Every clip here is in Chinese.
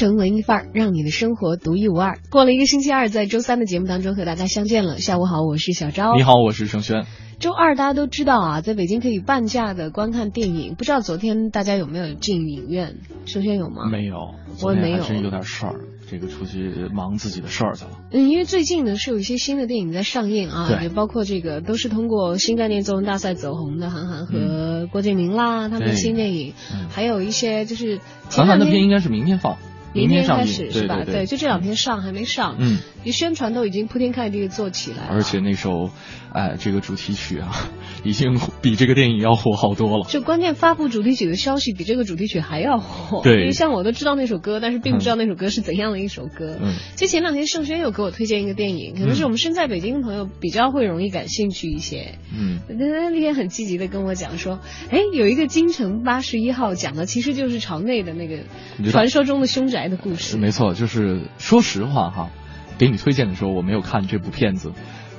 城文艺范儿，让你的生活独一无二。过了一个星期二，在周三的节目当中和大家相见了。下午好，我是小昭。你好，我是盛轩。周二大家都知道啊，在北京可以半价的观看电影。不知道昨天大家有没有进影院？盛轩有吗？没有，我也没有，真有点事儿，这个出去忙自己的事儿去了。嗯，因为最近呢是有一些新的电影在上映啊，也包括这个都是通过新概念作文大赛走红的韩寒和郭敬明啦，他们的新电影，还有一些就是韩寒的片应该是明天放。明天开始是吧？对，就这两天上还没上，嗯，你宣传都已经铺天盖地的做起来而且那首，哎，这个主题曲啊，已经比这个电影要火好多了。就关键发布主题曲的消息比这个主题曲还要火。对，因为像我都知道那首歌，但是并不知道那首歌是怎样的一首歌。嗯，其实前两天盛轩又给我推荐一个电影，可能是我们身在北京的朋友比较会容易感兴趣一些。嗯，那那天很积极的跟我讲说，哎，有一个京城八十一号讲的其实就是朝内的那个传说中的凶宅的故事。没错。错，就是说实话哈，给你推荐的时候我没有看这部片子，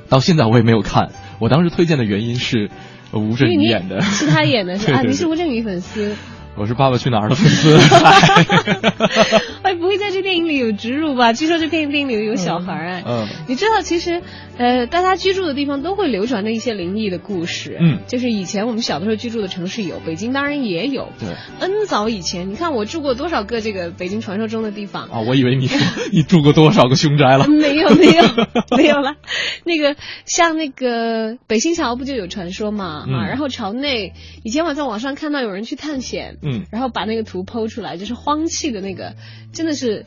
到现在我也没有看。我当时推荐的原因是吴镇宇演的，是他演的，是 啊，你是吴镇宇粉丝。我是《爸爸去哪儿》的粉丝。哎，不会在这电影里有植入吧？据说这片电影里有小孩哎。嗯。你知道，其实，呃，大家居住的地方都会流传着一些灵异的故事。嗯。就是以前我们小的时候居住的城市有，北京当然也有。对。N 早以前，你看我住过多少个这个北京传说中的地方啊？我以为你说 你住过多少个凶宅了？没有，没有，没有了。那个像那个北新桥不就有传说嘛？啊，然后朝内，以前我在网上看到有人去探险。嗯，然后把那个图剖出来，就是荒弃的那个，真的是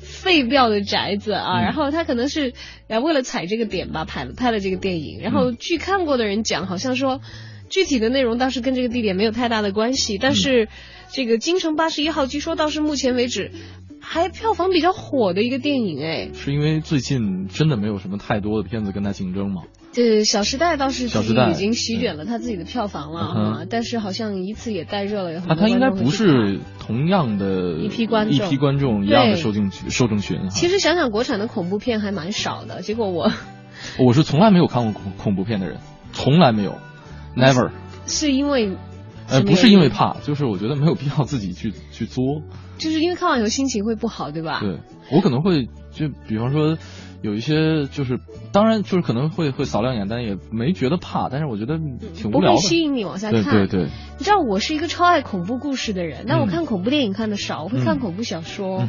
废掉的宅子啊。然后他可能是为了踩这个点吧，拍了拍了这个电影。然后据看过的人讲，好像说具体的内容倒是跟这个地点没有太大的关系，但是这个京城八十一号据说倒是目前为止还票房比较火的一个电影哎。是因为最近真的没有什么太多的片子跟他竞争吗？这《小时代》倒是已经席卷了他自己的票房了啊，但是好像以此也带热了很多他应该不是同样的一批观众，一批观众一样的受众受众群。其实想想，国产的恐怖片还蛮少的，结果我 我是从来没有看过恐恐怖片的人，从来没有，never。是因为呃，不是因为怕，就是我觉得没有必要自己去去作。就是因为看完以后心情会不好，对吧？对，我可能会就比方说。有一些就是，当然就是可能会会扫亮眼，但也没觉得怕。但是我觉得挺无聊的。不会吸引你往下看。对对对。你知道我是一个超爱恐怖故事的人，但我看恐怖电影看的少，我会看恐怖小说。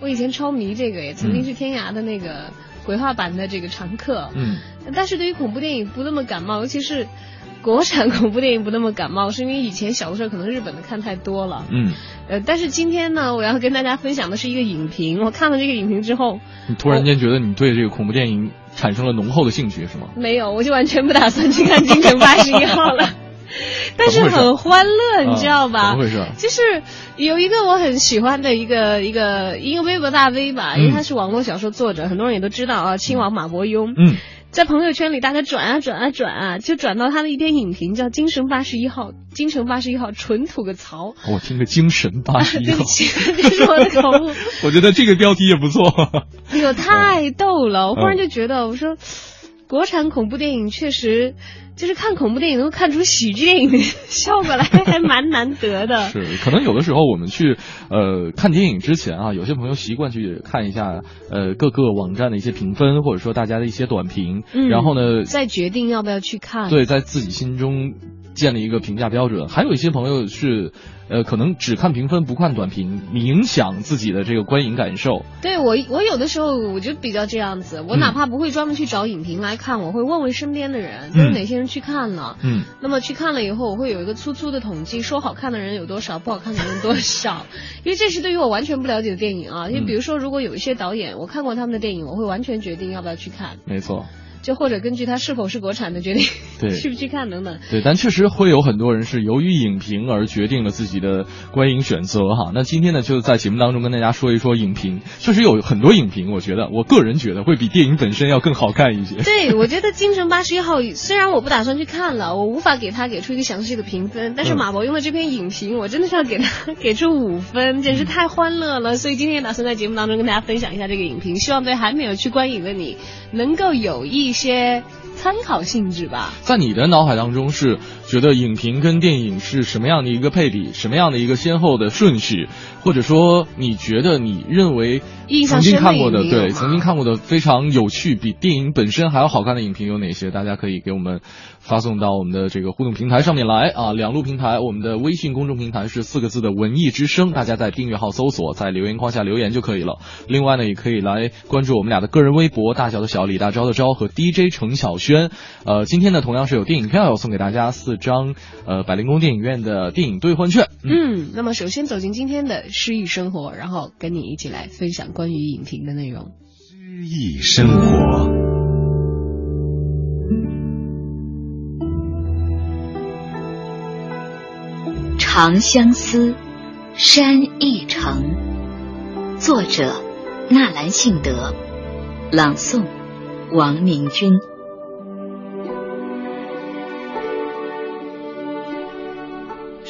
我以前超迷这个，也曾经是天涯的那个鬼话版的这个常客。嗯。但是对于恐怖电影不那么感冒，尤其是。国产恐怖电影不那么感冒，是因为以前小的时候可能日本的看太多了。嗯，呃，但是今天呢，我要跟大家分享的是一个影评。我看了这个影评之后，你突然间觉得你对这个恐怖电影产生了浓厚的兴趣，是吗？没有，我就完全不打算去看《京城八十一号》了。但是很欢乐，你知道吧？怎么回事？就是有一个我很喜欢的一个一个一个微博大 V 吧，因为他是网络小说作者，很多人也都知道啊，亲王马伯庸。嗯。在朋友圈里，大家转啊转啊转啊，就转到他的一篇影评，叫《精神八十一号》。精神八十一号，纯吐个槽。我听个精神八十一号，对不起，这是我的口误。我觉得这个标题也不错。哎呦，太逗了！我忽然就觉得，我说，国产恐怖电影确实。就是看恐怖电影能够看出喜剧电影的 效果来，还蛮难得的。是，可能有的时候我们去呃看电影之前啊，有些朋友习惯去看一下呃各个网站的一些评分，或者说大家的一些短评，然后呢再决定要不要去看。对，在自己心中建立一个评价标准。还有一些朋友是。呃，可能只看评分不看短评，影响自己的这个观影感受。对我，我有的时候我就比较这样子，我哪怕不会专门去找影评来看，我会问问身边的人，就是哪些人去看了。嗯。那么去看了以后，我会有一个粗粗的统计，说好看的人有多少，不好看的人多少。因为这是对于我完全不了解的电影啊。因为比如说，如果有一些导演，我看过他们的电影，我会完全决定要不要去看。没错。就或者根据它是否是国产的决定，对，去不去看等等。对，但确实会有很多人是由于影评而决定了自己的观影选择哈。那今天呢，就在节目当中跟大家说一说影评。确实有很多影评，我觉得我个人觉得会比电影本身要更好看一些。对，我觉得《京城八十一号》虽然我不打算去看了，我无法给他给出一个详细的评分，但是马博用的这篇影评，我真的是要给他给出五分，简直太欢乐了。所以今天也打算在节目当中跟大家分享一下这个影评，希望对还没有去观影的你能够有一些。参考性质吧，在你的脑海当中是觉得影评跟电影是什么样的一个配比，什么样的一个先后的顺序，或者说你觉得你认为曾经看过的对曾经看过的非常有趣，比电影本身还要好看的影评有哪些？大家可以给我们。发送到我们的这个互动平台上面来啊，两路平台，我们的微信公众平台是四个字的文艺之声，大家在订阅号搜索，在留言框下留言就可以了。另外呢，也可以来关注我们俩的个人微博，大小的小李大钊的钊和 DJ 程晓轩。呃，今天呢，同样是有电影票要送给大家四张，呃，百灵宫电影院的电影兑换券。嗯，那么首先走进今天的诗意生活，然后跟你一起来分享关于影评的内容。诗意生活。长相思，山一程。作者：纳兰性德，朗诵：王明君。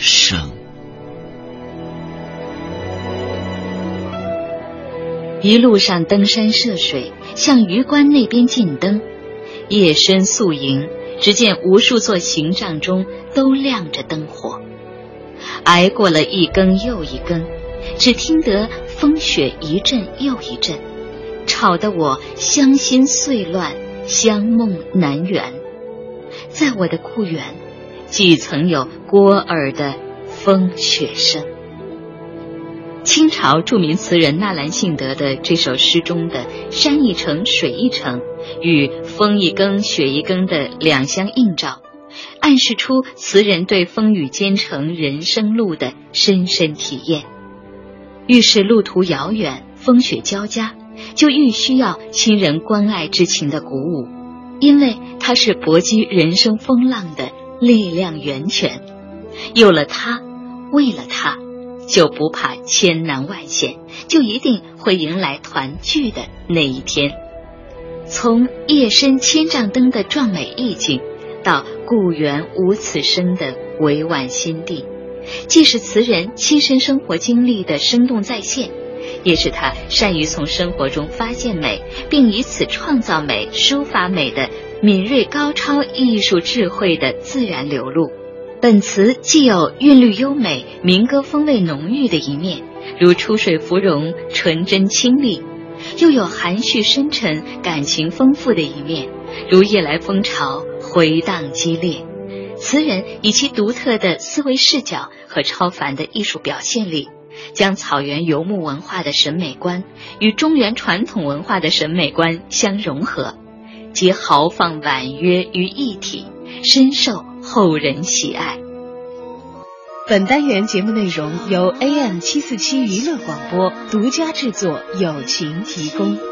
生。一路上登山涉水，向榆关那边进灯。夜深宿营。只见无数座行帐中都亮着灯火，挨过了一更又一更，只听得风雪一阵又一阵，吵得我乡心碎乱，乡梦难圆。在我的故园，既曾有郭耳的风雪声。清朝著名词人纳兰性德的这首诗中的“山一程，水一程”与“风一更，雪一更”的两相映照，暗示出词人对风雨兼程人生路的深深体验。愈是路途遥远，风雪交加，就愈需要亲人关爱之情的鼓舞，因为它是搏击人生风浪的力量源泉。有了它，为了它。就不怕千难万险，就一定会迎来团聚的那一天。从夜深千帐灯的壮美意境，到故园无此声的委婉心地，既是词人亲身生活经历的生动再现，也是他善于从生活中发现美，并以此创造美、抒发美的敏锐高超艺术智慧的自然流露。本词既有韵律优美、民歌风味浓郁的一面，如出水芙蓉，纯真清丽；又有含蓄深沉、感情丰富的一面，如夜来风潮，回荡激烈。词人以其独特的思维视角和超凡的艺术表现力，将草原游牧文化的审美观与中原传统文化的审美观相融合，集豪放婉约于一体，深受。后人喜爱。本单元节目内容由 AM 七四七娱乐广播独家制作，友情提供。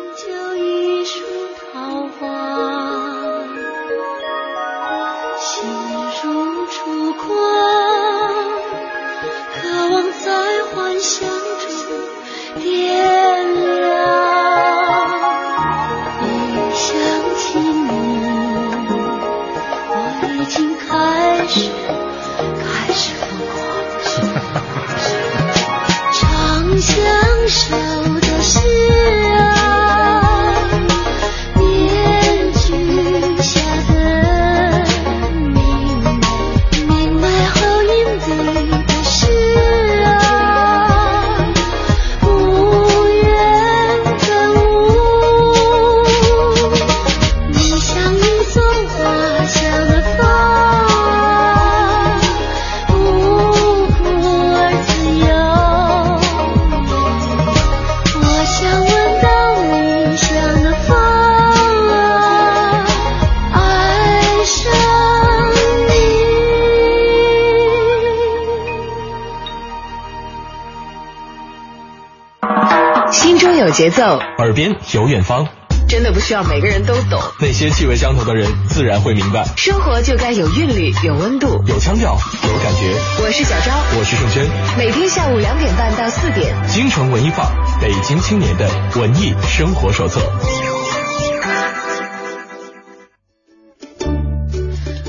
节奏，耳边有远方。真的不需要每个人都懂，那些气味相投的人自然会明白。生活就该有韵律、有温度、有腔调、有感觉。我是小昭，我是盛轩。每天下午两点半到四点，京城文艺范儿，北京青年的文艺生活手册。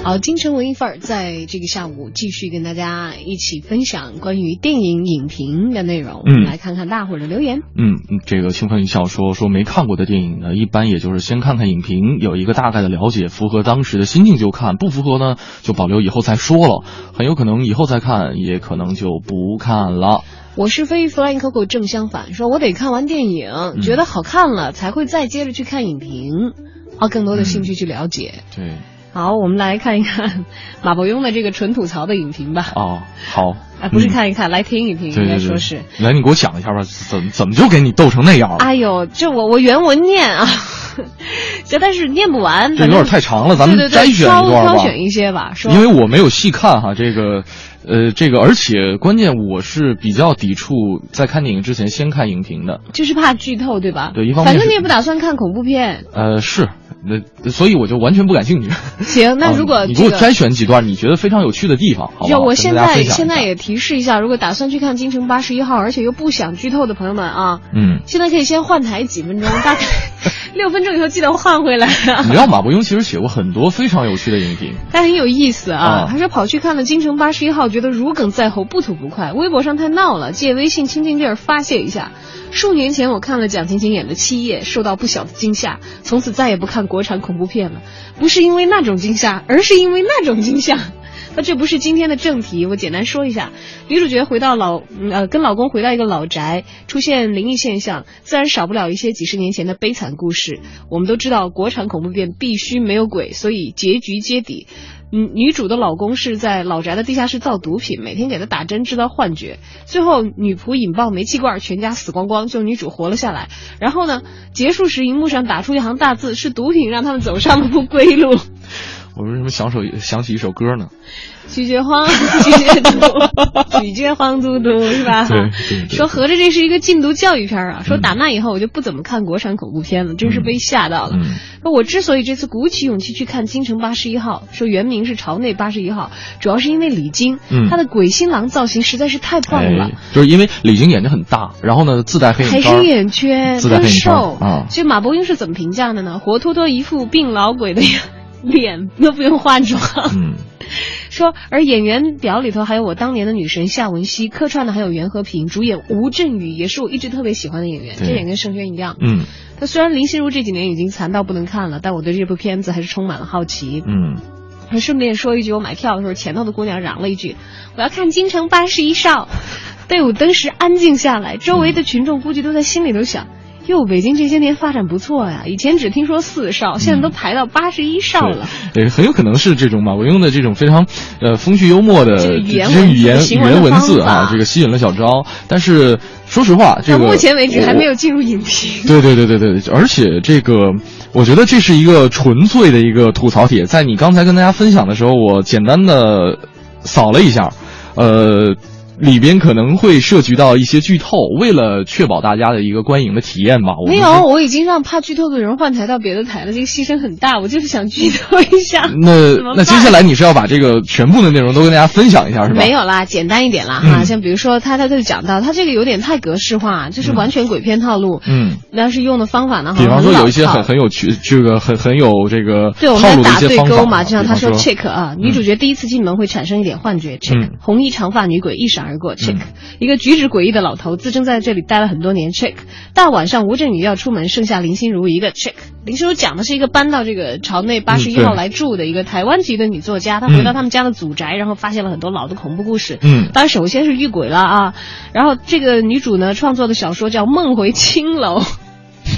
好，京城文艺范儿在这个下午继续跟大家一起分享关于电影影评的内容。嗯，来看看大伙儿的留言。嗯，这个清风一笑说说没看过的电影呢，一般也就是先看看影评，有一个大概的了解，符合当时的心境就看，不符合呢就保留以后再说了。很有可能以后再看，也可能就不看了。我是非 Flying Coco 正相反，说我得看完电影，嗯觉得好看了才会再接着去看影评，花更多的兴趣去了解。对。好，我们来看一看马伯庸的这个纯吐槽的影评吧。哦，好，哎，不是看一看，来听一听，应该说是。来，你给我讲一下吧，怎怎么就给你逗成那样了？哎呦，这我我原文念啊，这但是念不完，这有点太长了，咱们摘选一段吧。挑选一些吧，说。因为我没有细看哈，这个。呃，这个，而且关键我是比较抵触在看电影之前先看影评的，就是怕剧透，对吧？对，一方面，反正你也不打算看恐怖片。呃，是，那所以我就完全不感兴趣。行，那如果、你给我摘选几段你觉得非常有趣的地方，好就我现在现在也提示一下，如果打算去看《京城八十一号》，而且又不想剧透的朋友们啊，嗯，现在可以先换台几分钟，大概 六分钟以后记得换回来、啊。你知道马伯庸其实写过很多非常有趣的影评，他很有意思啊。啊他说跑去看了《京城八十一号》，觉得如鲠在喉，不吐不快。微博上太闹了，借微信清静地儿发泄一下。数年前我看了蒋勤勤演的《七夜》，受到不小的惊吓，从此再也不看国产恐怖片了。不是因为那种惊吓，而是因为那种惊吓。那这不是今天的正题，我简单说一下。女主角回到老呃跟老公回到一个老宅，出现灵异现象，自然少不了一些几十年前的悲惨故事。我们都知道，国产恐怖片必须没有鬼，所以结局揭底。女，女主的老公是在老宅的地下室造毒品，每天给她打针制造幻觉，最后女仆引爆煤气罐，全家死光光，就女主活了下来。然后呢，结束时荧幕上打出一行大字：是毒品让他们走上了不归路。我为什么想首想起一首歌呢？拒绝黄，拒绝毒，拒绝黄嘟嘟，是吧？对，说合着这是一个禁毒教育片啊！说打那以后我就不怎么看国产恐怖片了，真是被吓到了。嗯、说我之所以这次鼓起勇气去看《京城八十一号》，说原名是朝内八十一号，主要是因为李菁，嗯，他的鬼新郎造型实在是太棒了。哎、就是因为李菁眼睛很大，然后呢自带黑眼圈，还是眼圈，自带黑眼圈瘦啊。所以马伯庸是怎么评价的呢？活脱脱一副病老鬼的脸都不用化妆。嗯。说，而演员表里头还有我当年的女神夏文熙，客串的还有袁和平，主演吴镇宇也是我一直特别喜欢的演员，这点跟盛轩一样。嗯，他虽然林心如这几年已经残到不能看了，但我对这部片子还是充满了好奇。嗯，还顺便说一句，我买票的时候，前头的姑娘嚷了一句：“我要看《京城八十一少》。”队伍当时安静下来，周围的群众估计都在心里头想。哟，北京这些年发展不错呀！以前只听说四少，现在都排到八十一少了。对，很有可能是这种马伯庸的这种非常呃风趣幽默的这语言语言语言文字啊，这个吸引了小昭。但是说实话，这个到目前为止还没有进入影评。对对对对对，而且这个我觉得这是一个纯粹的一个吐槽帖。在你刚才跟大家分享的时候，我简单的扫了一下，呃。里边可能会涉及到一些剧透，为了确保大家的一个观影的体验吧。没有，我已经让怕剧透的人换台到别的台了，这个牺牲很大。我就是想剧透一下。那那接下来你是要把这个全部的内容都跟大家分享一下是吧？没有啦，简单一点啦哈。嗯、像比如说他他就讲到他这个有点太格式化，就是完全鬼片套路。嗯。但是用的方法呢，比方说有一些很很有趣，这个很很有这个对，我们打对勾嘛，就像他说嗯 check 啊，女主角第一次进门会产生一点幻觉，check，红衣长发女鬼一闪而过，check。一个举止诡异的老头自称在这里待了很多年，check。大晚上吴镇宇要出门，剩下林心如一个，check。林心如讲的是一个搬到这个朝内八十一号来住的一个台湾籍的女作家，她回到他们家的祖宅，然后发现了很多老的恐怖故事。嗯，当然首先是遇鬼了啊，然后这个女主呢创作的小说叫《梦回青楼》。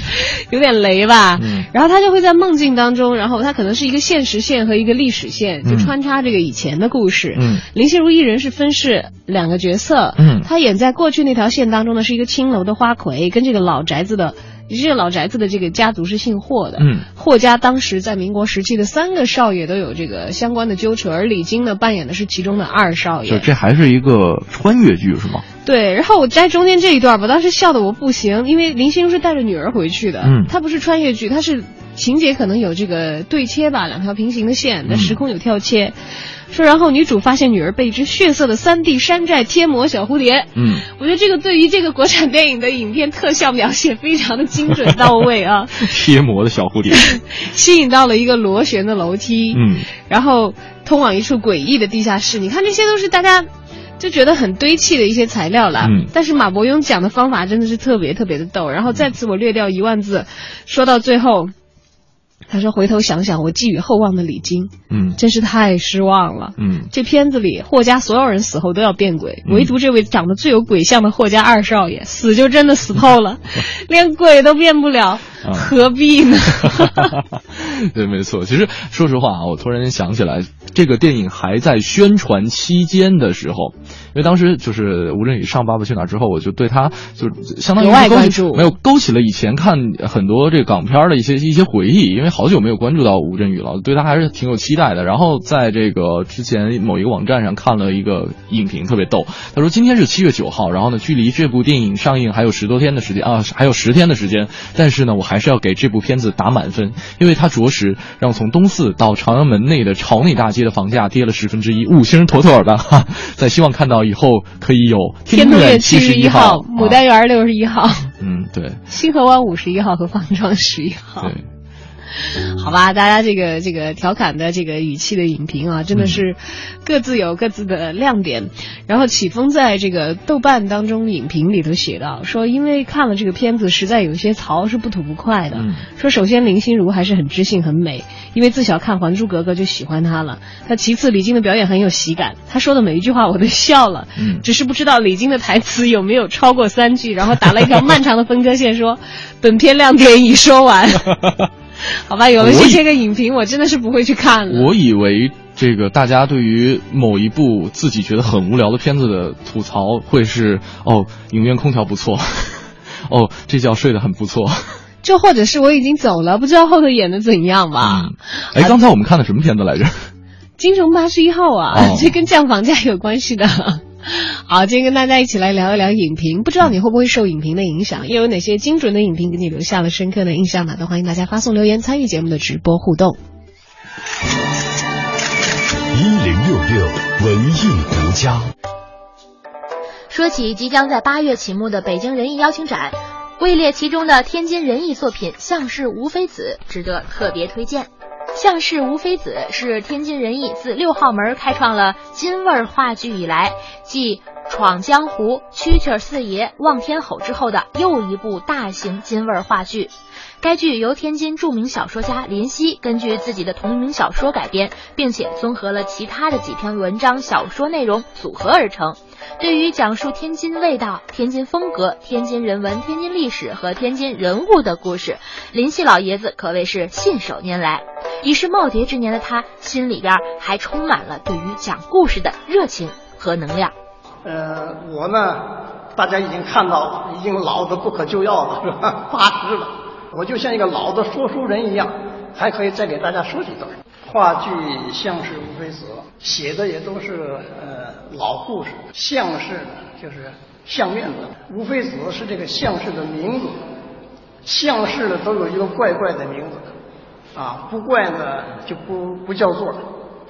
有点雷吧，嗯，然后他就会在梦境当中，然后他可能是一个现实线和一个历史线，就穿插这个以前的故事。嗯，林心如一人是分饰两个角色，嗯，她演在过去那条线当中呢，是一个青楼的花魁，跟这个老宅子的。这个老宅子的这个家族是姓霍的，嗯，霍家当时在民国时期的三个少爷都有这个相关的纠扯，而李菁呢扮演的是其中的二少爷。就这还是一个穿越剧是吗？对，然后我在中间这一段吧，当时笑的我不行，因为林心如是带着女儿回去的，嗯，她不是穿越剧，她是情节可能有这个对切吧，两条平行的线，那时空有跳切。说，然后女主发现女儿被一只血色的三 D 山寨贴膜小蝴蝶。嗯，我觉得这个对于这个国产电影的影片特效描写非常的精准到位啊。贴膜的小蝴蝶，吸引到了一个螺旋的楼梯。嗯，然后通往一处诡异的地下室。你看，这些都是大家就觉得很堆砌的一些材料了。嗯，但是马伯庸讲的方法真的是特别特别的逗。然后再次我略掉一万字，说到最后。他说：“回头想想，我寄予厚望的李菁，嗯，真是太失望了。嗯，这片子里霍家所有人死后都要变鬼，唯独这位长得最有鬼相的霍家二少爷死就真的死透了，连鬼都变不了，何必呢？” 对，没错。其实说实话啊，我突然间想起来，这个电影还在宣传期间的时候，因为当时就是吴镇宇上《爸爸去哪儿》之后，我就对他就相当于关注，没有勾起了以前看很多这个港片的一些一些回忆，因为好久没有关注到吴镇宇了，对他还是挺有期待的。然后在这个之前某一个网站上看了一个影评，特别逗。他说今天是七月九号，然后呢，距离这部电影上映还有十多天的时间啊，还有十天的时间，但是呢，我还是要给这部片子打满分，因为它着实让从东四到朝阳门内的朝内大街的房价跌了十分之一，五星妥妥的哈。在希望看到以后可以有天通苑七十一号、牡丹园六十一号，嗯，对，西河湾五十一号和方庄十一号，对。好吧，大家这个这个调侃的这个语气的影评啊，真的是各自有各自的亮点。然后启峰在这个豆瓣当中影评里头写到说，因为看了这个片子，实在有些槽是不吐不快的。说首先林心如还是很知性很美，因为自小看《还珠格格》就喜欢她了。他其次李菁的表演很有喜感，他说的每一句话我都笑了，只是不知道李菁的台词有没有超过三句，然后打了一条漫长的分割线，说本片亮点已说完。好吧，有了这些个影评，我真的是不会去看了。我以为这个大家对于某一部自己觉得很无聊的片子的吐槽，会是哦，影院空调不错，哦，这觉睡得很不错。就或者是我已经走了，不知道后头演的怎样吧。哎，刚才我们看的什么片子来着？京城八十一号啊，这跟降房价有关系的。好，今天跟大家一起来聊一聊影评，不知道你会不会受影评的影响？又有哪些精准的影评给你留下了深刻的印象呢？都欢迎大家发送留言参与节目的直播互动。一零六六文艺独家。说起即将在八月启幕的北京人艺邀请展，位列其中的天津人艺作品《相氏吴非子》值得特别推荐。相氏吴非子是天津人艺自六号门开创了津味话剧以来，继《闯江湖》《蛐蛐四爷》《望天吼》之后的又一部大型金味话剧。该剧由天津著名小说家林夕根据自己的同名小说改编，并且综合了其他的几篇文章、小说内容组合而成。对于讲述天津味道、天津风格、天津人文、天津历史和天津人物的故事，林夕老爷子可谓是信手拈来。已是耄耋之年的他，心里边还充满了对于讲故事的热情和能量。呃，我呢，大家已经看到，已经老的不可救药了，是吧？八十了。我就像一个老的说书人一样，还可以再给大家说几段。话剧《相氏无非子》写的也都是呃老故事，相氏就是相面子，无非子是这个相氏的名字，相氏呢都有一个怪怪的名字，啊不怪呢就不不叫座，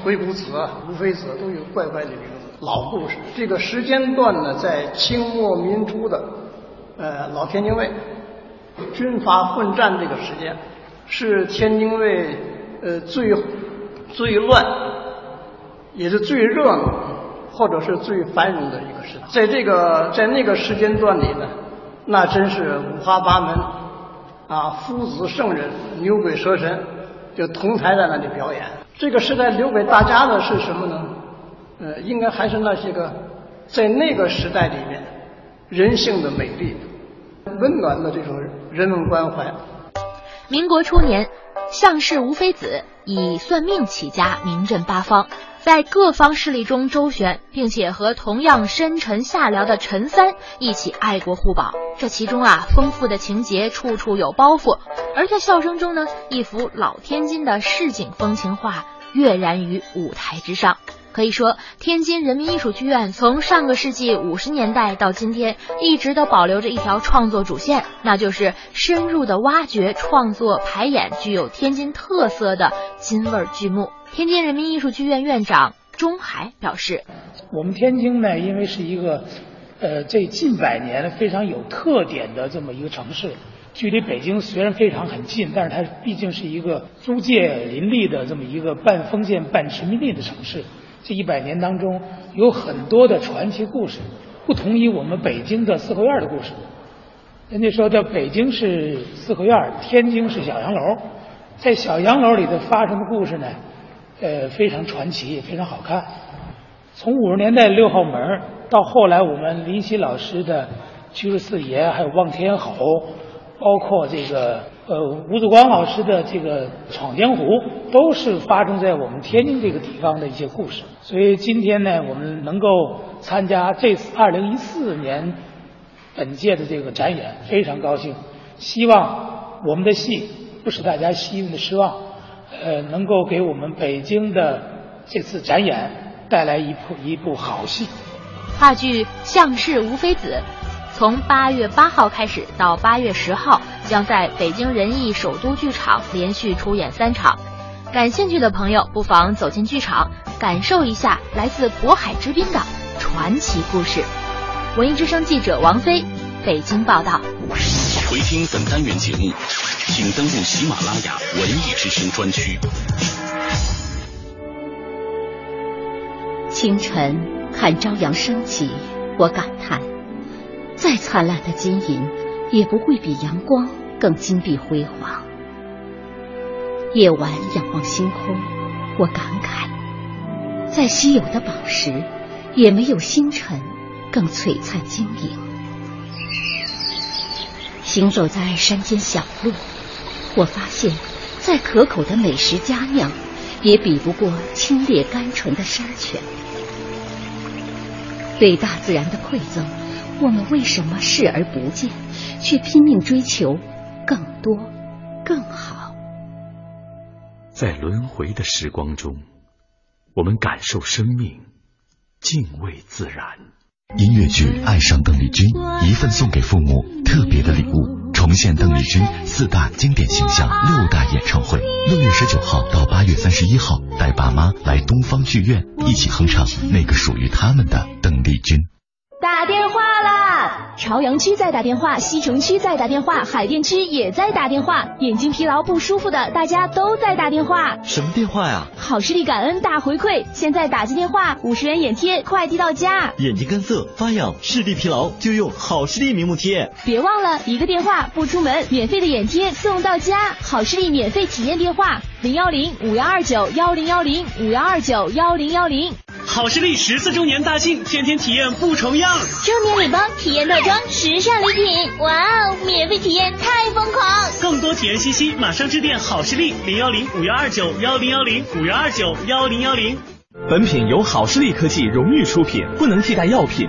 鬼谷子、无非子都有怪怪的名字。老故事，这个时间段呢在清末民初的呃老天津卫。军阀混战这个时间，是天津卫呃最最乱，也是最热闹，或者是最繁荣的一个时代。在这个在那个时间段里呢，那真是五花八门啊，夫子圣人、牛鬼蛇神就同台在那里表演。这个时代留给大家的是什么呢？呃，应该还是那些个在那个时代里面人性的美丽。温暖的这种人文关怀。民国初年，相氏吴非子以算命起家，名震八方，在各方势力中周旋，并且和同样深沉下僚的陈三一起爱国护保。这其中啊，丰富的情节处处有包袱。而在笑声中呢，一幅老天津的市井风情画跃然于舞台之上。可以说，天津人民艺术剧院从上个世纪五十年代到今天，一直都保留着一条创作主线，那就是深入的挖掘、创作、排演具有天津特色的京味剧目。天津人民艺术剧院院长钟海表示：“我们天津呢，因为是一个，呃，这近百年非常有特点的这么一个城市，距离北京虽然非常很近，但是它毕竟是一个租界林立的这么一个半封建半殖民地的城市。”这一百年当中，有很多的传奇故事，不同于我们北京的四合院的故事。人家说，在北京是四合院，天津是小洋楼。在小洋楼里头发生的故事呢，呃，非常传奇，非常好看。从五十年代六号门到后来我们林夕老师的《居士四爷》，还有《望天吼》，包括这个。呃，吴祖光老师的这个《闯江湖》都是发生在我们天津这个地方的一些故事，所以今天呢，我们能够参加这次二零一四年本届的这个展演，非常高兴。希望我们的戏不使大家希望的失望，呃，能够给我们北京的这次展演带来一部一部好戏。话剧《相氏吴非子》。从八月八号开始到八月十号，将在北京人艺首都剧场连续出演三场。感兴趣的朋友不妨走进剧场，感受一下来自渤海之滨的传奇故事。文艺之声记者王菲，北京报道。回听本单元节目，请登录喜马拉雅文艺之声专区。清晨看朝阳升起，我感叹。再灿烂的金银，也不会比阳光更金碧辉煌。夜晚仰望星空，我感慨，再稀有的宝石，也没有星辰更璀璨晶莹。行走在山间小路，我发现，再可口的美食佳酿，也比不过清冽甘醇的山泉。对大自然的馈赠。我们为什么视而不见，却拼命追求更多、更好？在轮回的时光中，我们感受生命，敬畏自然。音乐剧《爱上邓丽君》，一份送给父母特别的礼物，重现邓丽君四大经典形象六大演唱会。六月十九号到八月三十一号，带爸妈来东方剧院，一起哼唱那个属于他们的邓丽君。打电话啦！朝阳区在打电话，西城区在打电话，海淀区也在打电话。眼睛疲劳不舒服的，大家都在打电话。什么电话呀？好视力感恩大回馈，现在打进电话，五十元眼贴快递到家。眼睛干涩、发痒、视力疲劳，就用好视力明目贴。别忘了一个电话不出门，免费的眼贴送到家。好视力免费体验电话：零幺零五幺二九幺零幺零五幺二九幺零幺零。好视力十四周年大庆，天天体验不重样。周年礼包体验套装，时尚礼品，哇哦！免费体验太疯狂。更多体验信息，马上致电好视力零幺零五幺二九幺零幺零五幺二九幺零幺零。本品由好视力科技荣誉出品，不能替代药品。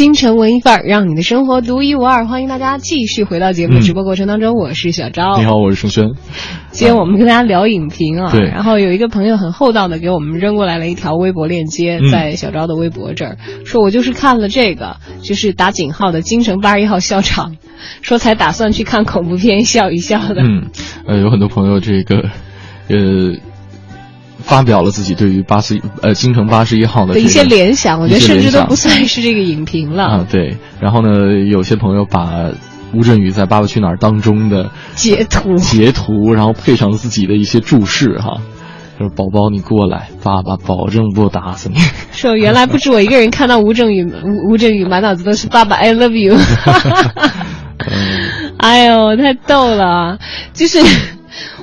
京城文艺范儿，让你的生活独一无二。欢迎大家继续回到节目直播过程当中，我是小昭。你好，我是盛轩。今天我们跟大家聊影评啊，对。然后有一个朋友很厚道的给我们扔过来了一条微博链接，在小昭的微博这儿，说我就是看了这个，就是打井号的京城八十一号校长，说才打算去看恐怖片笑一笑的。嗯，呃，有很多朋友这个，呃。发表了自己对于八十呃京城八十一号的一些联想，我觉得甚至都不算是这个影评了啊。对，然后呢，有些朋友把吴镇宇在《爸爸去哪儿》当中的截图截图，然后配上自己的一些注释哈，就是：“宝宝，你过来，爸爸保证不打死你。”说原来不止我一个人看到吴镇宇，吴吴镇宇满脑子都是爸爸，I love you。哎呦，太逗了，就是。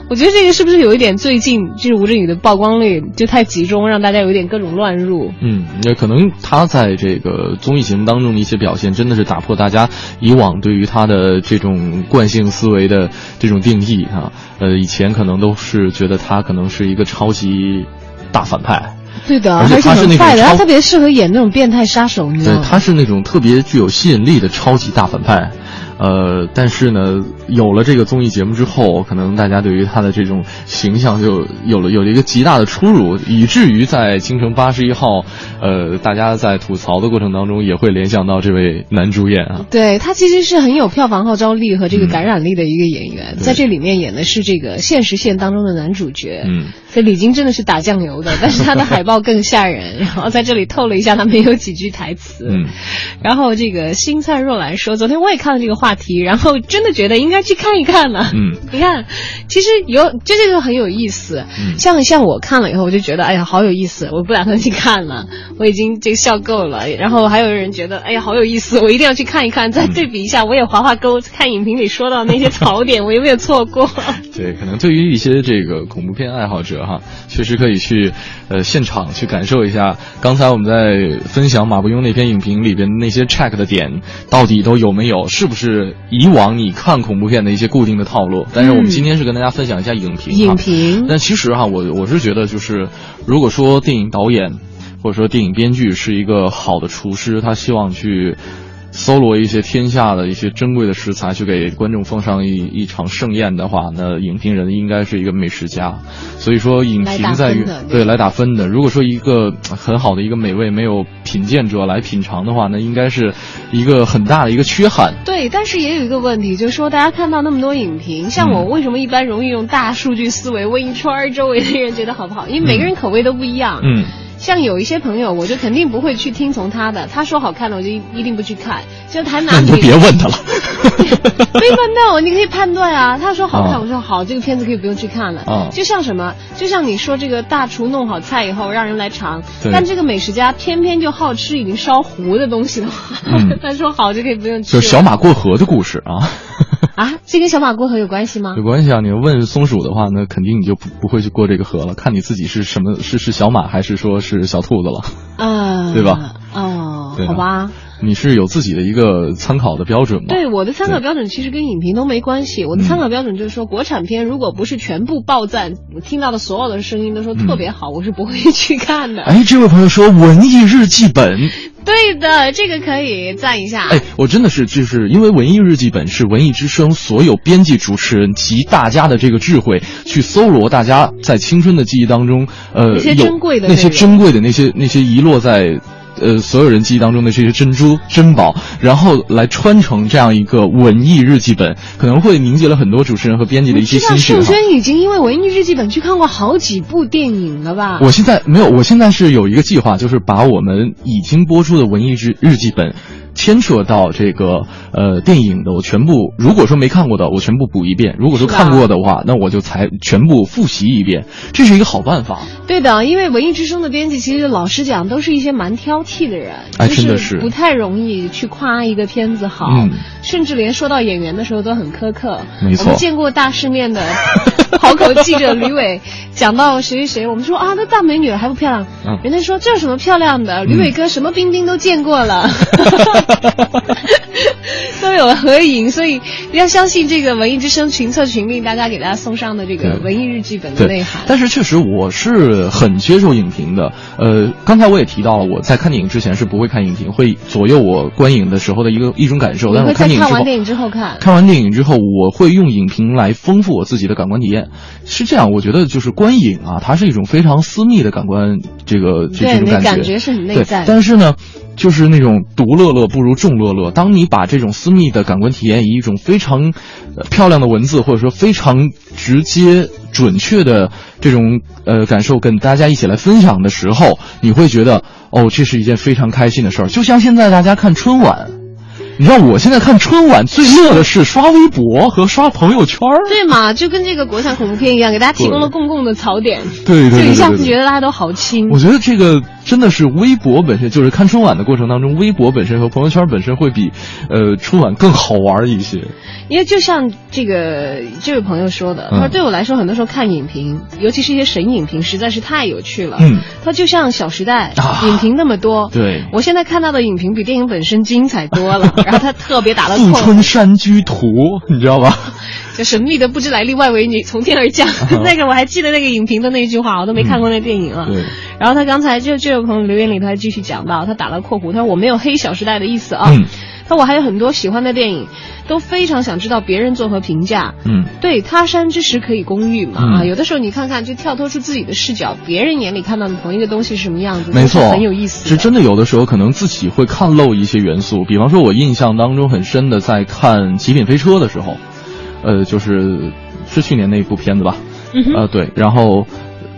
我觉得这个是不是有一点最近就是吴镇宇的曝光率就太集中，让大家有点各种乱入。嗯，也可能他在这个综艺节目当中的一些表现，真的是打破大家以往对于他的这种惯性思维的这种定义啊。呃，以前可能都是觉得他可能是一个超级大反派。对的，而且他是那种他特别适合演那种变态杀手。对，他是那种特别具有吸引力的超级大反派。呃，但是呢，有了这个综艺节目之后，可能大家对于他的这种形象就有了有了一个极大的出入，以至于在《京城八十一号》，呃，大家在吐槽的过程当中也会联想到这位男主演啊。对他其实是很有票房号召力和这个感染力的一个演员，在这里面演的是这个现实线当中的男主角。嗯，这李菁真的是打酱油的，但是他的海报更吓人。然后在这里透了一下，他没有几句台词。嗯，然后这个新灿若兰说，昨天我也看了这个话。话题，然后真的觉得应该去看一看呢。嗯，你看，其实有这这个很有意思。嗯，像像我看了以后，我就觉得哎呀好有意思，我不打算去看了，我已经这个笑够了。然后还有人觉得哎呀好有意思，我一定要去看一看，再对比一下，我也划划勾，看影评里说到那些槽点，我有没有错过？对，可能对于一些这个恐怖片爱好者哈，确实可以去呃现场去感受一下。刚才我们在分享马伯庸那篇影评里边那些 check 的点，到底都有没有？是不是？以往你看恐怖片的一些固定的套路，但是我们今天是跟大家分享一下影评。影评。但其实哈，我我是觉得，就是如果说电影导演或者说电影编剧是一个好的厨师，他希望去。搜罗一些天下的一些珍贵的食材，去给观众奉上一一场盛宴的话，那影评人应该是一个美食家。所以说，影评在于对来打分的。如果说一个很好的一个美味没有品鉴者来品尝的话，那应该是一个很大的一个缺憾。对，但是也有一个问题，就是说大家看到那么多影评，像我为什么一般容易用大数据思维问一圈周围的人觉得好不好？因为每个人口味都不一样。嗯。像有一些朋友，我就肯定不会去听从他的。他说好看的，我就一定不去看。就谈男女，你就别问他了。没问到，你可以判断啊。他说好看，我说好，这个片子可以不用去看了。就像什么，就像你说这个大厨弄好菜以后让人来尝，但这个美食家偏偏就好吃已经烧糊的东西的话，他说好就可以不用去。就小马过河的故事啊。啊，这跟小马过河有关系吗？有关系啊！你要问松鼠的话，那肯定你就不不会去过这个河了。看你自己是什么，是是小马还是说是小兔子了？啊，对吧？哦，好吧。你是有自己的一个参考的标准吗？对，我的参考标准其实跟影评都没关系。我的参考标准就是说，国产片如果不是全部爆赞，我听到的所有的声音都说特别好，我是不会去看的。哎，这位朋友说《文艺日记本》，对的，这个可以赞一下。哎，我真的是就是因为《文艺日记本》是文艺之声所有编辑、主持人及大家的这个智慧去搜罗大家在青春的记忆当中，呃，那些珍贵的那些珍贵的那些那些遗落在。呃，所有人记忆当中的这些珍珠珍宝，然后来穿成这样一个文艺日记本，可能会凝结了很多主持人和编辑的一些心血。盛轩已经因为文艺日记本去看过好几部电影了吧？我现在没有，我现在是有一个计划，就是把我们已经播出的文艺日日记本。牵扯到这个呃电影的，我全部如果说没看过的，我全部补一遍；如果说看过的话，那我就才全部复习一遍。这是一个好办法。对的，因为文艺之声的编辑其实老实讲都是一些蛮挑剔的人，哎，真的是不太容易去夸一个片子好，甚至连说到演员的时候都很苛刻。没错，我们见过大世面的 好口记者吕伟讲到谁谁谁，我们说啊，那大美女还不漂亮？人家说这有什么漂亮的？吕伟哥什么冰冰都见过了。都有合影，所以要相信这个文艺之声群策群力，大家给大家送上的这个文艺日记本的内涵。但是确实我是很接受影评的。呃，刚才我也提到了，我在看电影之前是不会看影评，会左右我观影的时候的一个一种感受。但是看看完电影之后看，看完电影之后，我会用影评来丰富我自己的感官体验。是这样，我觉得就是观影啊，它是一种非常私密的感官，这个这种感觉，感觉是很内在。但是呢。就是那种独乐乐不如众乐乐。当你把这种私密的感官体验以一种非常漂亮的文字，或者说非常直接准确的这种呃感受跟大家一起来分享的时候，你会觉得哦，这是一件非常开心的事儿。就像现在大家看春晚。你知道我现在看春晚最乐的是刷微博和刷朋友圈对嘛？就跟这个国产恐怖片一样，给大家提供了公共的槽点。对对对，就一下子觉得大家都好亲。我觉得这个真的是微博本身，就是看春晚的过程当中，微博本身和朋友圈本身会比呃春晚更好玩一些。因为就像这个这位朋友说的，他说对我来说，很多时候看影评，尤其是一些神影评，实在是太有趣了。嗯，他就像《小时代》影评那么多，对我现在看到的影评比电影本身精彩多了。然后他特别打了《富春山居图》，你知道吧？就神秘的不知来历外围女从天而降，那个我还记得那个影评的那句话，我都没看过那电影啊。对。然后他刚才就这位朋友留言里头还继续讲到，他打了括弧，他说我没有黑《小时代》的意思啊。嗯。他说我还有很多喜欢的电影，都非常想知道别人作何评价。嗯。对，他山之石可以攻玉嘛啊！有的时候你看看，就跳脱出自己的视角，别人眼里看到的同一个东西是什么样子，没错，很有意思。是真的，有的时候可能自己会看漏一些元素。比方说，我印象当中很深的，在看《极品飞车》的时候，呃，就是是去年那一部片子吧？嗯呃，对，然后。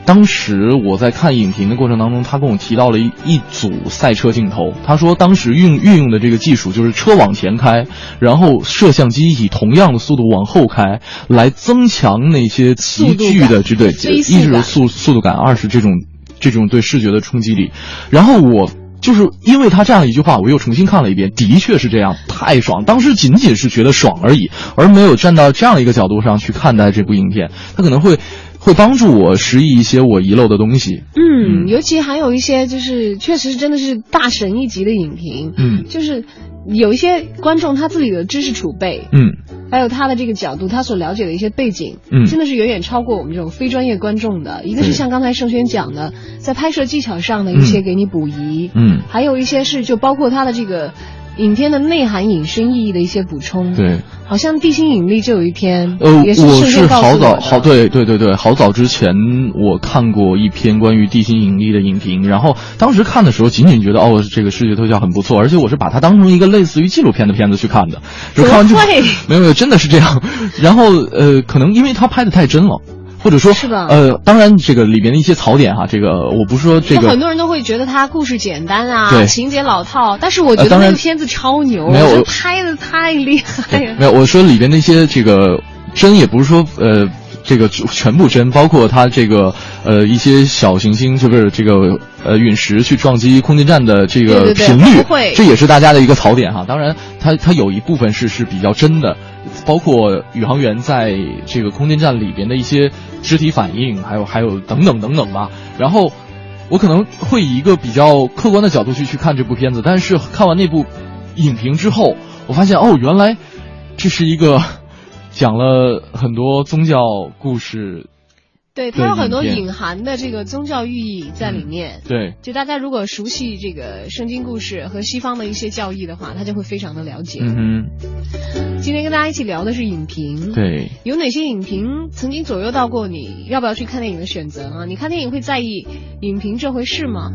当时我在看影评的过程当中，他跟我提到了一一组赛车镜头。他说，当时运运用的这个技术就是车往前开，然后摄像机以同样的速度往后开，来增强那些急剧的这对，一是速速度感，二是这种这种对视觉的冲击力。然后我就是因为他这样一句话，我又重新看了一遍，的确是这样，太爽。当时仅仅是觉得爽而已，而没有站到这样一个角度上去看待这部影片，他可能会。会帮助我拾忆一些我遗漏的东西。嗯，尤其还有一些就是确实真的是大神一级的影评。嗯，就是有一些观众他自己的知识储备，嗯，还有他的这个角度，他所了解的一些背景，嗯，真的是远远超过我们这种非专业观众的。一个是像刚才盛轩讲的，在拍摄技巧上的一些给你补遗，嗯，还有一些是就包括他的这个。影片的内涵、引申意义的一些补充，对，好像《地心引力》就有一篇，呃，也是我是好早好，对对对对，好早之前我看过一篇关于地心引力的影评，然后当时看的时候，仅仅觉得哦，这个视觉特效很不错，而且我是把它当成一个类似于纪录片的片子去看的，就看完就 没有没有，真的是这样，然后呃，可能因为他拍的太真了。或者说，是吧？呃，当然，这个里边的一些槽点哈，这个我不是说这个，很多人都会觉得它故事简单啊，情节老套。但是我觉得那个片子超牛，没有拍的太厉害了。没有，我说里边那些这个真也不是说呃这个全部真，包括它这个呃一些小行星，就是这个呃陨石去撞击空间站的这个频率，这也是大家的一个槽点哈。当然，它它有一部分是是比较真的。包括宇航员在这个空间站里边的一些肢体反应，还有还有等等等等吧。然后我可能会以一个比较客观的角度去去看这部片子，但是看完那部影评之后，我发现哦，原来这是一个 讲了很多宗教故事。对，它有很多隐含的这个宗教寓意在里面。对，就大家如果熟悉这个圣经故事和西方的一些教义的话，他就会非常的了解。嗯哼。今天跟大家一起聊的是影评。对。有哪些影评曾经左右到过你要不要去看电影的选择啊？你看电影会在意影评这回事吗？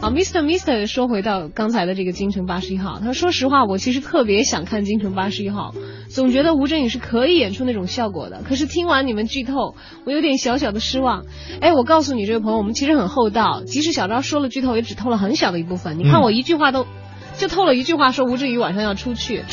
啊，Mr. Mr. 说回到刚才的这个京城八十一号，他说：“说实话，我其实特别想看京城八十一号，总觉得吴镇宇是可以演出那种效果的。可是听完你们剧透，我有点小小的。”失望，哎，我告诉你这位朋友，我们其实很厚道，即使小昭说了剧透，也只透了很小的一部分。你看我一句话都，就透了一句话，说吴镇宇晚上要出去。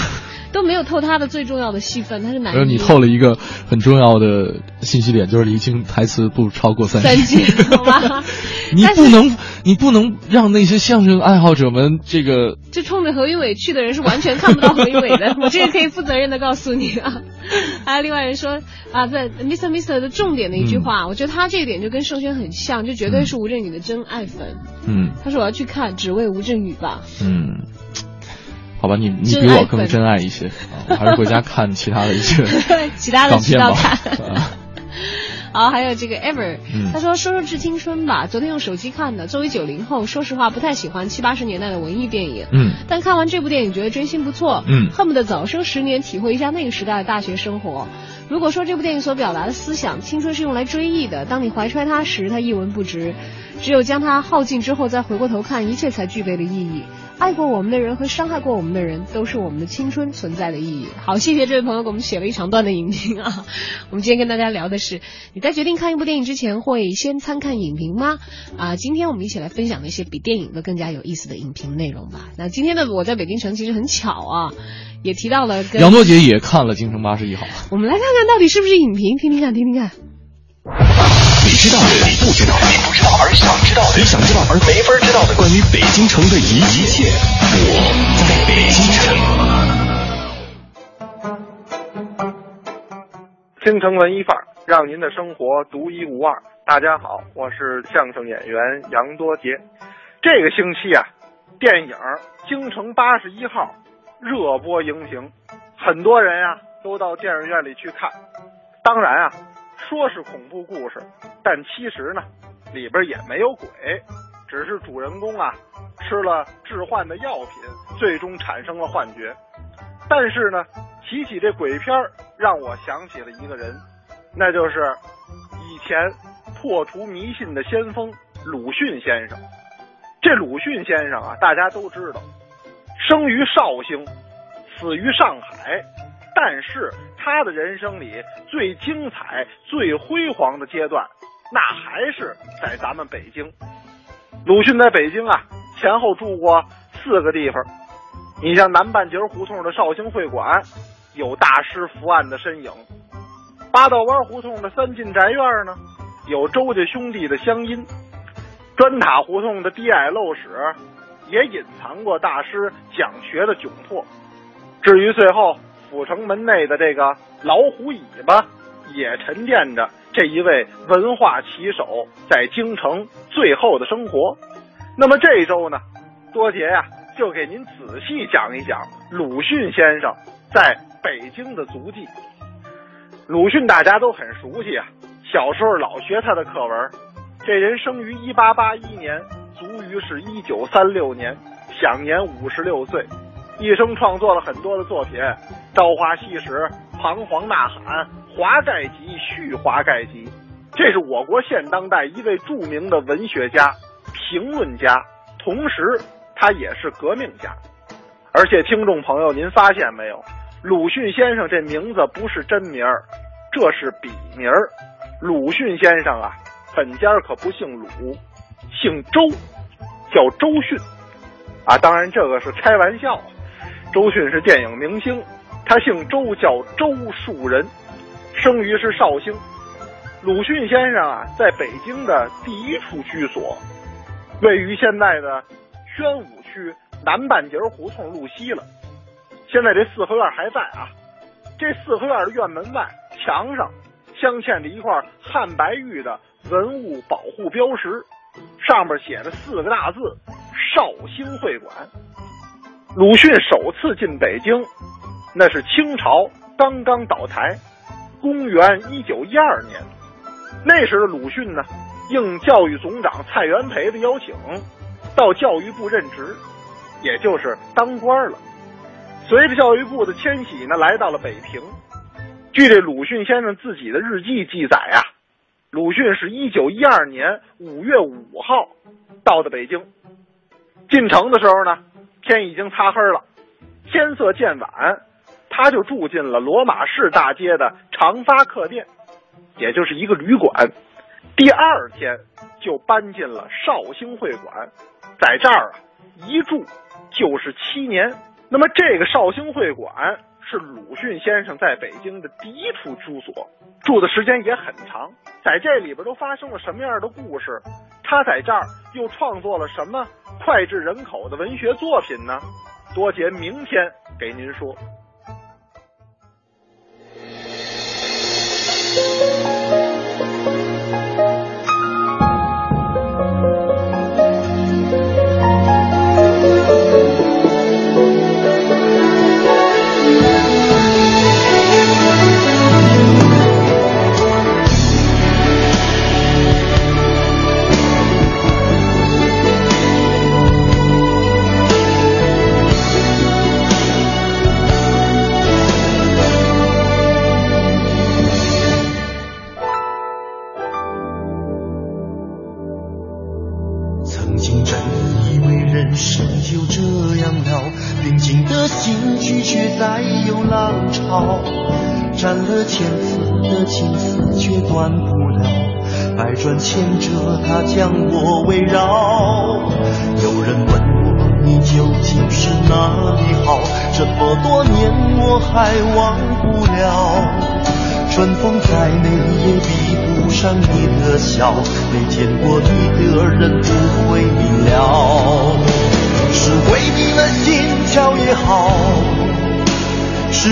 都没有透他的最重要的戏份，他是男。而你透了一个很重要的信息点，就是李青台词不超过三三句，好吧？你不能，你不能让那些相声爱好者们这个。就冲着何云伟去的人是完全看不到何云伟的，我这个可以负责任的告诉你啊。还有另外人说啊，在 Mr. Mr. 的重点的一句话，我觉得他这一点就跟盛轩很像，就绝对是吴镇宇的真爱粉。嗯。他说我要去看，只为吴镇宇吧。嗯。好吧，你你比我更真爱一些 啊！我还是回家看其他的一些 其他的片吧。好，还有这个 Ever，他说说说致青春吧。昨天用手机看的，作为九零后，说实话不太喜欢七八十年代的文艺电影。嗯。但看完这部电影，觉得真心不错。嗯。恨不得早生十年，体会一下那个时代的大学生活。如果说这部电影所表达的思想，青春是用来追忆的，当你怀揣它时，它一文不值；只有将它耗尽之后，再回过头看，一切才具备了意义。爱过我们的人和伤害过我们的人，都是我们的青春存在的意义。好，谢谢这位朋友给我们写了一长段的影评啊。我们今天跟大家聊的是，你在决定看一部电影之前会先参看影评吗？啊，今天我们一起来分享那些比电影的更加有意思的影评内容吧。那今天的我在北京城其实很巧啊，也提到了杨多杰也看了《京城八十一号》。我们来看看到底是不是影评，听听看，听听看。你知道的，你不知道的，你不知道而想知道的，你想知道而没法知道的，关于北京城的一一切，我在北京城。京城文艺范儿，让您的生活独一无二。大家好，我是相声演员杨多杰。这个星期啊，电影《京城八十一号》热播荧屏，很多人呀都到电影院里去看。当然啊。说是恐怖故事，但其实呢，里边也没有鬼，只是主人公啊吃了致幻的药品，最终产生了幻觉。但是呢，提起这鬼片让我想起了一个人，那就是以前破除迷信的先锋鲁迅先生。这鲁迅先生啊，大家都知道，生于绍兴，死于上海，但是。他的人生里最精彩、最辉煌的阶段，那还是在咱们北京。鲁迅在北京啊，前后住过四个地方。你像南半截胡同的绍兴会馆，有大师伏案的身影；八道湾胡同的三进宅院呢，有周家兄弟的乡音；砖塔胡同的低矮陋室，也隐藏过大师讲学的窘迫。至于最后。古城门内的这个老虎尾巴，也沉淀着这一位文化旗手在京城最后的生活。那么这一周呢，多杰呀就给您仔细讲一讲鲁迅先生在北京的足迹。鲁迅大家都很熟悉啊，小时候老学他的课文。这人生于一八八一年，卒于是一九三六年，享年五十六岁。一生创作了很多的作品，《朝花夕拾》《彷徨呐喊》《华盖集》《续华盖集》，这是我国现当代一位著名的文学家、评论家，同时他也是革命家。而且，听众朋友，您发现没有？鲁迅先生这名字不是真名儿，这是笔名儿。鲁迅先生啊，本家可不姓鲁，姓周，叫周迅。啊，当然这个是开玩笑。周迅是电影明星，他姓周，叫周树人，生于是绍兴。鲁迅先生啊，在北京的第一处居所，位于现在的宣武区南半截胡同路西了。现在这四合院还在啊，这四合院的院门外墙上镶嵌着一块汉白玉的文物保护标识，上面写着四个大字：绍兴会馆。鲁迅首次进北京，那是清朝刚刚倒台，公元一九一二年。那时的鲁迅呢，应教育总长蔡元培的邀请，到教育部任职，也就是当官了。随着教育部的迁徙呢，来到了北平。据这鲁迅先生自己的日记记载啊，鲁迅是一九一二年五月五号到的北京。进城的时候呢。天已经擦黑了，天色渐晚，他就住进了罗马市大街的长发客店，也就是一个旅馆。第二天就搬进了绍兴会馆，在这儿啊一住就是七年。那么这个绍兴会馆是鲁迅先生在北京的第一处住所，住的时间也很长。在这里边都发生了什么样的故事？他在这儿又创作了什么？脍炙人口的文学作品呢？多杰明天给您说。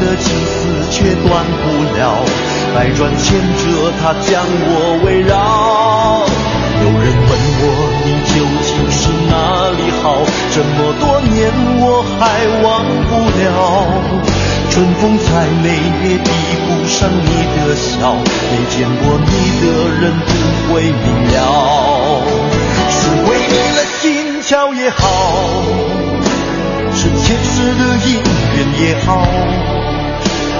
的情丝却断不了，百转千折它将我围绕。有人问我你究竟是哪里好？这么多年我还忘不了。春风再美也比不上你的笑，没见过你的人不会明了。是回避了心跳也好，是前世的姻缘也好。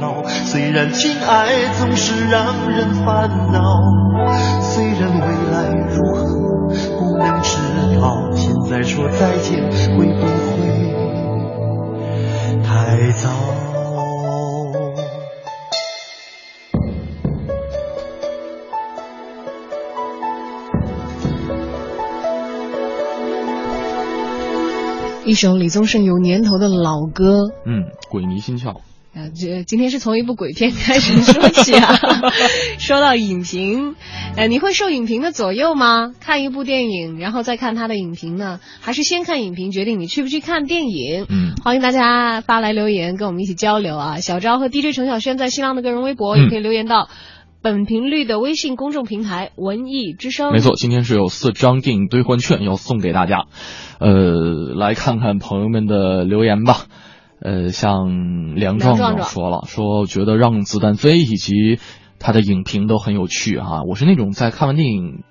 老。虽然情爱总是让人烦恼，虽然未来如何不能知道，现在说再见会不会太早？一首李宗盛有年头的老歌，嗯，鬼迷心窍。呃，这今天是从一部鬼片开始说起啊。说到影评，呃，你会受影评的左右吗？看一部电影，然后再看它的影评呢？还是先看影评决定你去不去看电影？嗯，欢迎大家发来留言，跟我们一起交流啊。小昭和 DJ 陈小轩在新浪的个人微博也可以留言到本频率的微信公众平台“文艺之声”。没错，今天是有四张电影兑换券要送给大家，呃，来看看朋友们的留言吧。呃，像梁壮壮说了，说觉得《让子弹飞》以及他的影评都很有趣哈。我是那种在看完电影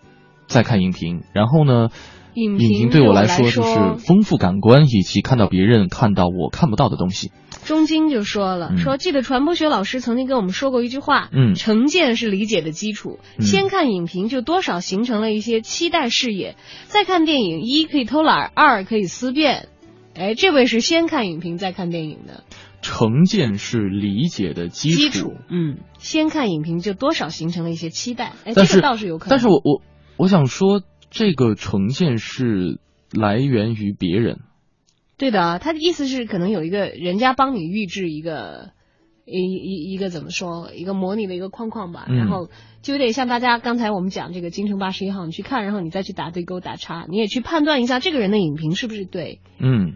再看影评，然后呢，影评对我来说就是丰富感官以及看到别人看到我看不到的东西。中金就说了，说记得传播学老师曾经跟我们说过一句话，嗯，成见是理解的基础，先看影评就多少形成了一些期待视野，再看电影，一可以偷懒，二可以思辨。哎，这位是先看影评再看电影的，成见是理解的基础。嗯，先看影评就多少形成了一些期待。哎，这个倒是有可能。但是我我我想说，这个成见是来源于别人。对的，他的意思是可能有一个人家帮你预制一个一一一个怎么说，一个模拟的一个框框吧，然后就有点像大家刚才我们讲这个《京城八十一号》，你去看，然后你再去打对勾打叉，你也去判断一下这个人的影评是不是对。嗯。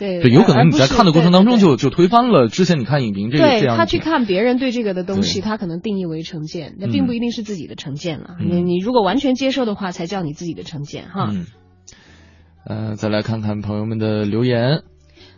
对对，有可能你在看的过程当中对就就推翻了之前你看影评这个这样对他去看别人对这个的东西，他可能定义为成见，那嗯并不一定是自己的成见了。嗯你你如果完全接受的话，才叫你自己的成见哈。嗯，呃，再来看看朋友们的留言。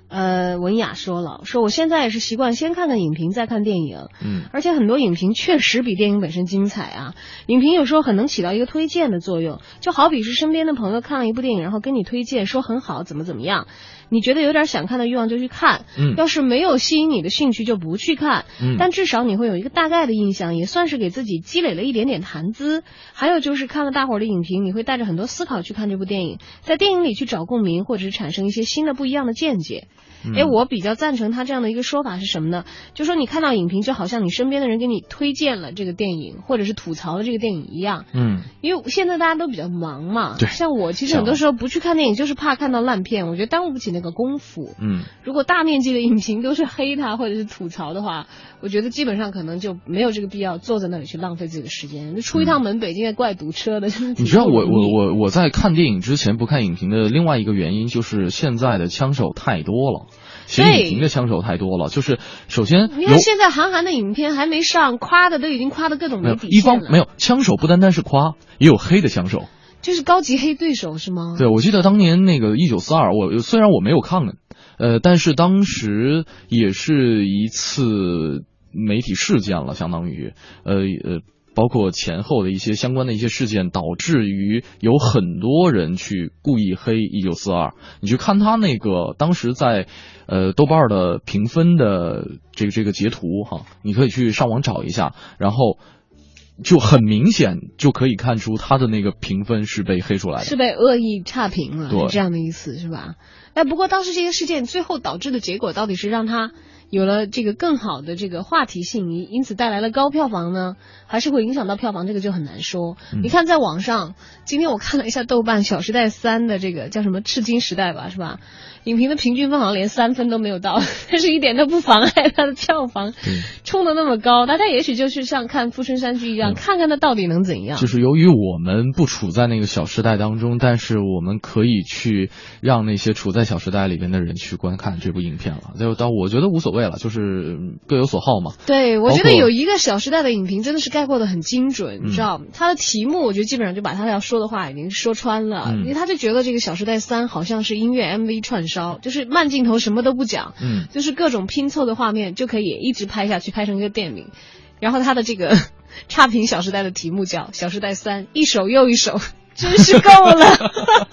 呃，文雅说了，说我现在也是习惯先看看影评，再看电影。嗯而且很多影评确实比电影本身精彩啊！影评有时候很能起到一个推荐的作用，就好比是身边的朋友看了一部电影，然后跟你推荐说很好，怎么怎么样，你觉得有点想看的欲望就去看。嗯要是没有吸引你的兴趣就不去看。嗯但至少你会有一个大概的印象，也算是给自己积累了一点点谈资。还有就是看了大伙儿的影评，你会带着很多思考去看这部电影，在电影里去找共鸣，或者是产生一些新的不一样的见解。嗯哎，我比较赞成他这样的一个说法是什么呢？就说你看到影评，就好像你身边的人给你推荐了这个电影，或者是吐槽了这个电影一样。嗯因为现在大家都比较忙嘛，对像我其实很多时候不去看电影，就是怕看到烂片，我觉得耽误不起那个功夫。嗯如果大面积的影评都是黑他或者是吐槽的话，我觉得基本上可能就没有这个必要坐在那里去浪费自己的时间。就出一趟门，北京也怪堵车的。你知道我我我我在看电影之前不看影评的另外一个原因就是现在的枪手太多了，写对影评的枪手太多了。就是首先有你看现在韩寒的影片还没上，夸的都已经夸的各种没底线了。一方没有枪手，不单单是夸，也有黑的枪手。就是高级黑对手是吗？对，我记得当年那个一九四二，我虽然我没有看，呃，但是当时也是一次媒体事件了，相当于，呃呃，包括前后的一些相关的一些事件，导致于有很多人去故意黑一九四二。你去看他那个当时在呃豆瓣的评分的这个这个截图哈，你可以去上网找一下，然后。就很明显就可以看出他的那个评分是被黑出来的，是被恶意差评了，对是这样的意思是吧？哎，不过当时这些事件最后导致的结果到底是让他有了这个更好的这个话题性，因因此带来了高票房呢，还是会影响到票房？这个就很难说。嗯你看，在网上，今天我看了一下豆瓣《小时代三》的这个叫什么“赤金时代”吧，是吧？影评的平均分好像连三分都没有到，但是一点都不妨碍它的票房冲的那么高。大家也许就是像看《富春山居》一样，看看它到底能怎样。就是由于我们不处在那个小时代当中，但是我们可以去让那些处在小时代里边的人去观看这部影片了。就当我觉得无所谓了，就是嗯各有所好嘛。对，我觉得有一个《小时代》的影评真的是概括的很精准，嗯你知道吗，它的题目我觉得基本上就把他要说的话已经说穿了，嗯因为他就觉得这个《小时代三》好像是音乐 MV 串烧，就是慢镜头什么都不讲，嗯就是各种拼凑的画面就可以一直拍下去，拍成一个电影。然后他的这个 差评《小时代》的题目叫《小时代三》，一首又一首，真是够了。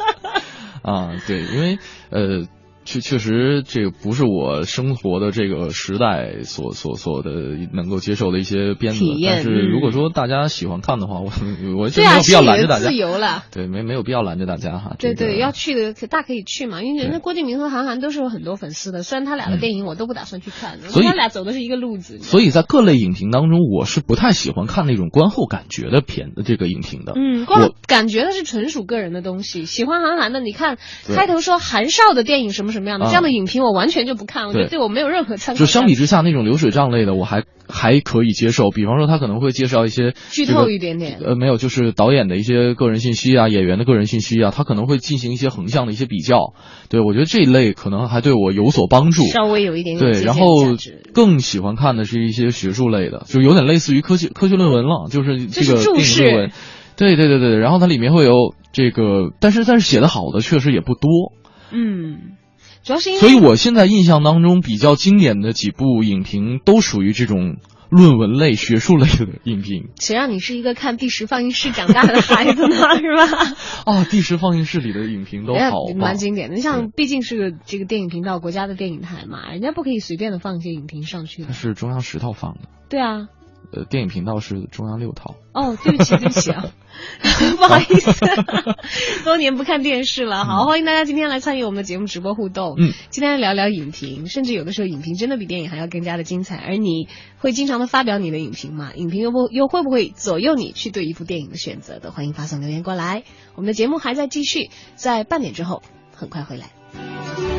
啊，对，因为呃，确确实这个不是我生活的这个时代所所所的能够接受的一些片子但是嗯如果说大家喜欢看的话，我我就没有必要拦着大家自。由了。对，没没有必要拦着大家哈。对对，这个要去的可大可以去嘛，因为人家郭敬明和韩寒都是有很多粉丝的，虽然他俩的电影我都不打算去看，所以他俩走的是一个路子。所以在各类影评当中，我是不太喜欢看那种观后感觉的片这个影评的。嗯，光我感觉的是纯属个人的东西。喜欢韩寒的，你看开头说韩少的电影什么什么样的，啊这样的影评我完全就不看，我觉得对对我没有任何参考。就相比之下，那种流水账类的，我还还可以接受。比方说，他可能会介绍一些剧透一点点呃，没有，就是导演的一些个人信息啊，演员的个人信息啊，他可能会进行一些横向的一些比较。对我觉得这一类可能还对我有所帮助。稍微有一点点对，然后更喜欢看的是一些学术类的，就有点类似于科学科学论文了，就是这个电影论文。对对对对，然后它里面会有这个，但是但是写的好的确实也不多。嗯，主要是因为所以我现在印象当中比较经典的几部影评都属于这种论文类、学术类的影评。谁让你是一个看第十放映室长大的孩子呢，是吧？啊，第十放映室里的影评都哎好蛮经典的。你像，毕竟是个这个电影频道，国家的电影台嘛，人家不可以随便的放一些影评上去的它。是中央十套放的，对啊，呃，电影频道是中央六套。哦，对不起，对不起啊，不好意思，多年不看电视了。好，欢迎大家今天来参与我们的节目直播互动。嗯，今天聊聊影评，甚至有的时候影评真的比电影还要更加的精彩。而你会经常的发表你的影评吗？影评又不又会不会左右你去对一部电影的选择的？欢迎发送留言过来。我们的节目还在继续，在半点之后很快回来。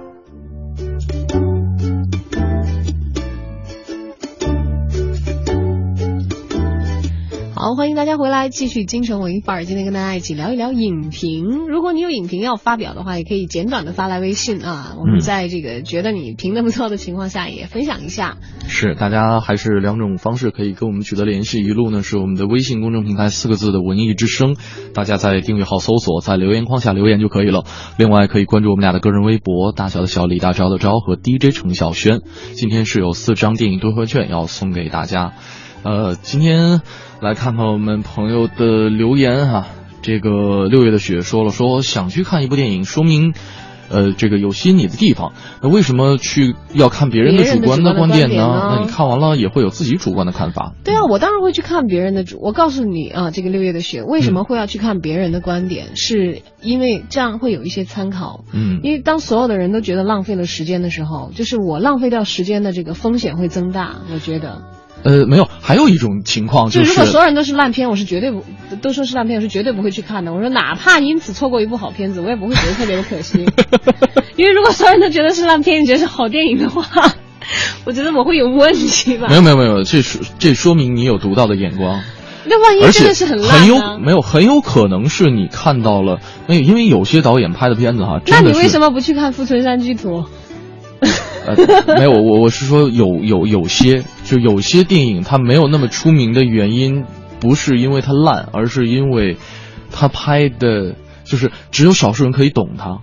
好，欢迎大家回来，继续京城文艺范儿。今天跟大家一起聊一聊影评。如果你有影评要发表的话，也可以简短的发来微信啊。我们在这个觉得你评的不错的情况下，也分享一下。是，大家还是两种方式可以跟我们取得联系。一路呢是我们的微信公众平台四个字的文艺之声，大家在订阅号搜索，在留言框下留言就可以了。另外可以关注我们俩的个人微博，大小的小李大钊的钊和 DJ 程晓轩。今天是有四张电影兑换券要送给大家。呃，今天来看看我们朋友的留言哈。这个六月的雪说了，说想去看一部电影，说明，呃，这个有吸引你的地方。那为什么去要看别人的主观的观点呢？那你看完了也会有自己主观的看法。对啊，我当然会去看别人的主。我告诉你啊，这个六月的雪为什么会要去看别人的观点，嗯、是因为这样会有一些参考。嗯，因为当所有的人都觉得浪费了时间的时候，就是我浪费掉时间的这个风险会增大。我觉得。呃，没有，还有一种情况就是，如果所有人都是烂片，我是绝对不都说是烂片，我是绝对不会去看的。我说哪怕因此错过一部好片子，我也不会觉得特别的可惜。因为如果所有人都觉得是烂片，你觉得是好电影的话，我觉得我会有问题吧。没有没有没有，这说这说明你有独到的眼光。那万一真的是很烂、啊，很有没有很有可能是你看到了那因为有些导演拍的片子哈，那你为什么不去看《富春山居图》？呃，没有，我我是说有有有些，就有些电影它没有那么出名的原因，不是因为它烂，而是因为它拍的，就是只有少数人可以懂它。